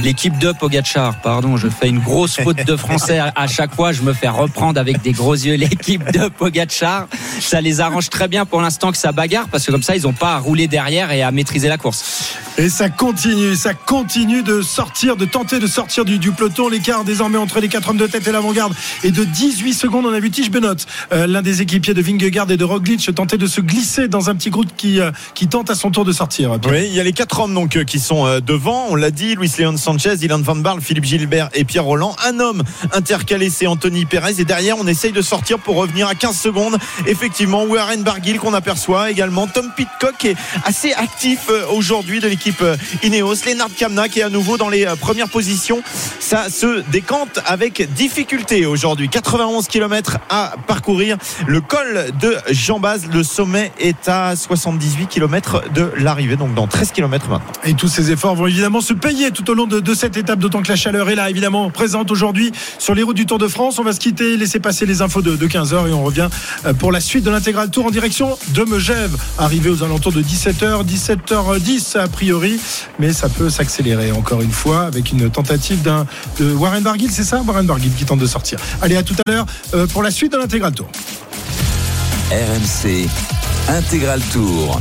L'équipe de Pogachar, pardon, je fais une grosse faute de français à, chaque fois. Je me fais reprendre avec des gros yeux l'équipe de Pogachar. Ça les arrange très bien pour l'instant que ça bagarre parce que comme ça, ils n'ont pas à rouler derrière et à maîtriser la course. Et ça continue, ça continue de sortir, de tenter de sortir du, du peloton. L'écart désormais entre les quatre hommes de tête et l'avant-garde est de 18 secondes. On a vu Tige Benot, euh, l'un des équipiers de Vingegaard et de Roglic, tenter de se glisser dans un petit groupe qui, euh, qui tente à son tour de sortir. Pierre. Oui, il y a les quatre hommes donc euh, qui sont euh, devant. On l'a dit, Luis Leon Sanchez, Dylan Van Barle, Philippe Gilbert et Pierre Roland. Un homme intercalé, c'est Anthony Perez. Et derrière, on essaye de sortir pour revenir à 15 secondes. Effectivement, Warren Barguil qu'on aperçoit également. Tom Pitcock est assez actif euh, aujourd'hui de l'équipe euh, Ineos. Lennart Kamna qui est à nouveau dans les euh, premières positions. Ça se décante avec difficulté aujourd'hui. 91 km à parcourir. Le col de Jean Baz, le sommet est à 78 km de l'arrivée, donc dans 13 km maintenant. Et tous ces efforts vont évidemment se payer tout au long de, de cette étape, d'autant que la chaleur est là, évidemment, présente aujourd'hui sur les routes du Tour de France. On va se quitter, laisser passer les infos de, de 15h et on revient euh, pour la suite de l'intégral tour en direction de Megève, arrivé aux alentours de 17h, 17h10 a priori, mais ça peut s'accélérer encore une fois avec une tentative d'un de Warren Barguil, c'est ça Warren Barguil qui tente de sortir. Allez, à tout à l'heure euh, pour la suite de l'intégral tour. RMC Intégral Tour.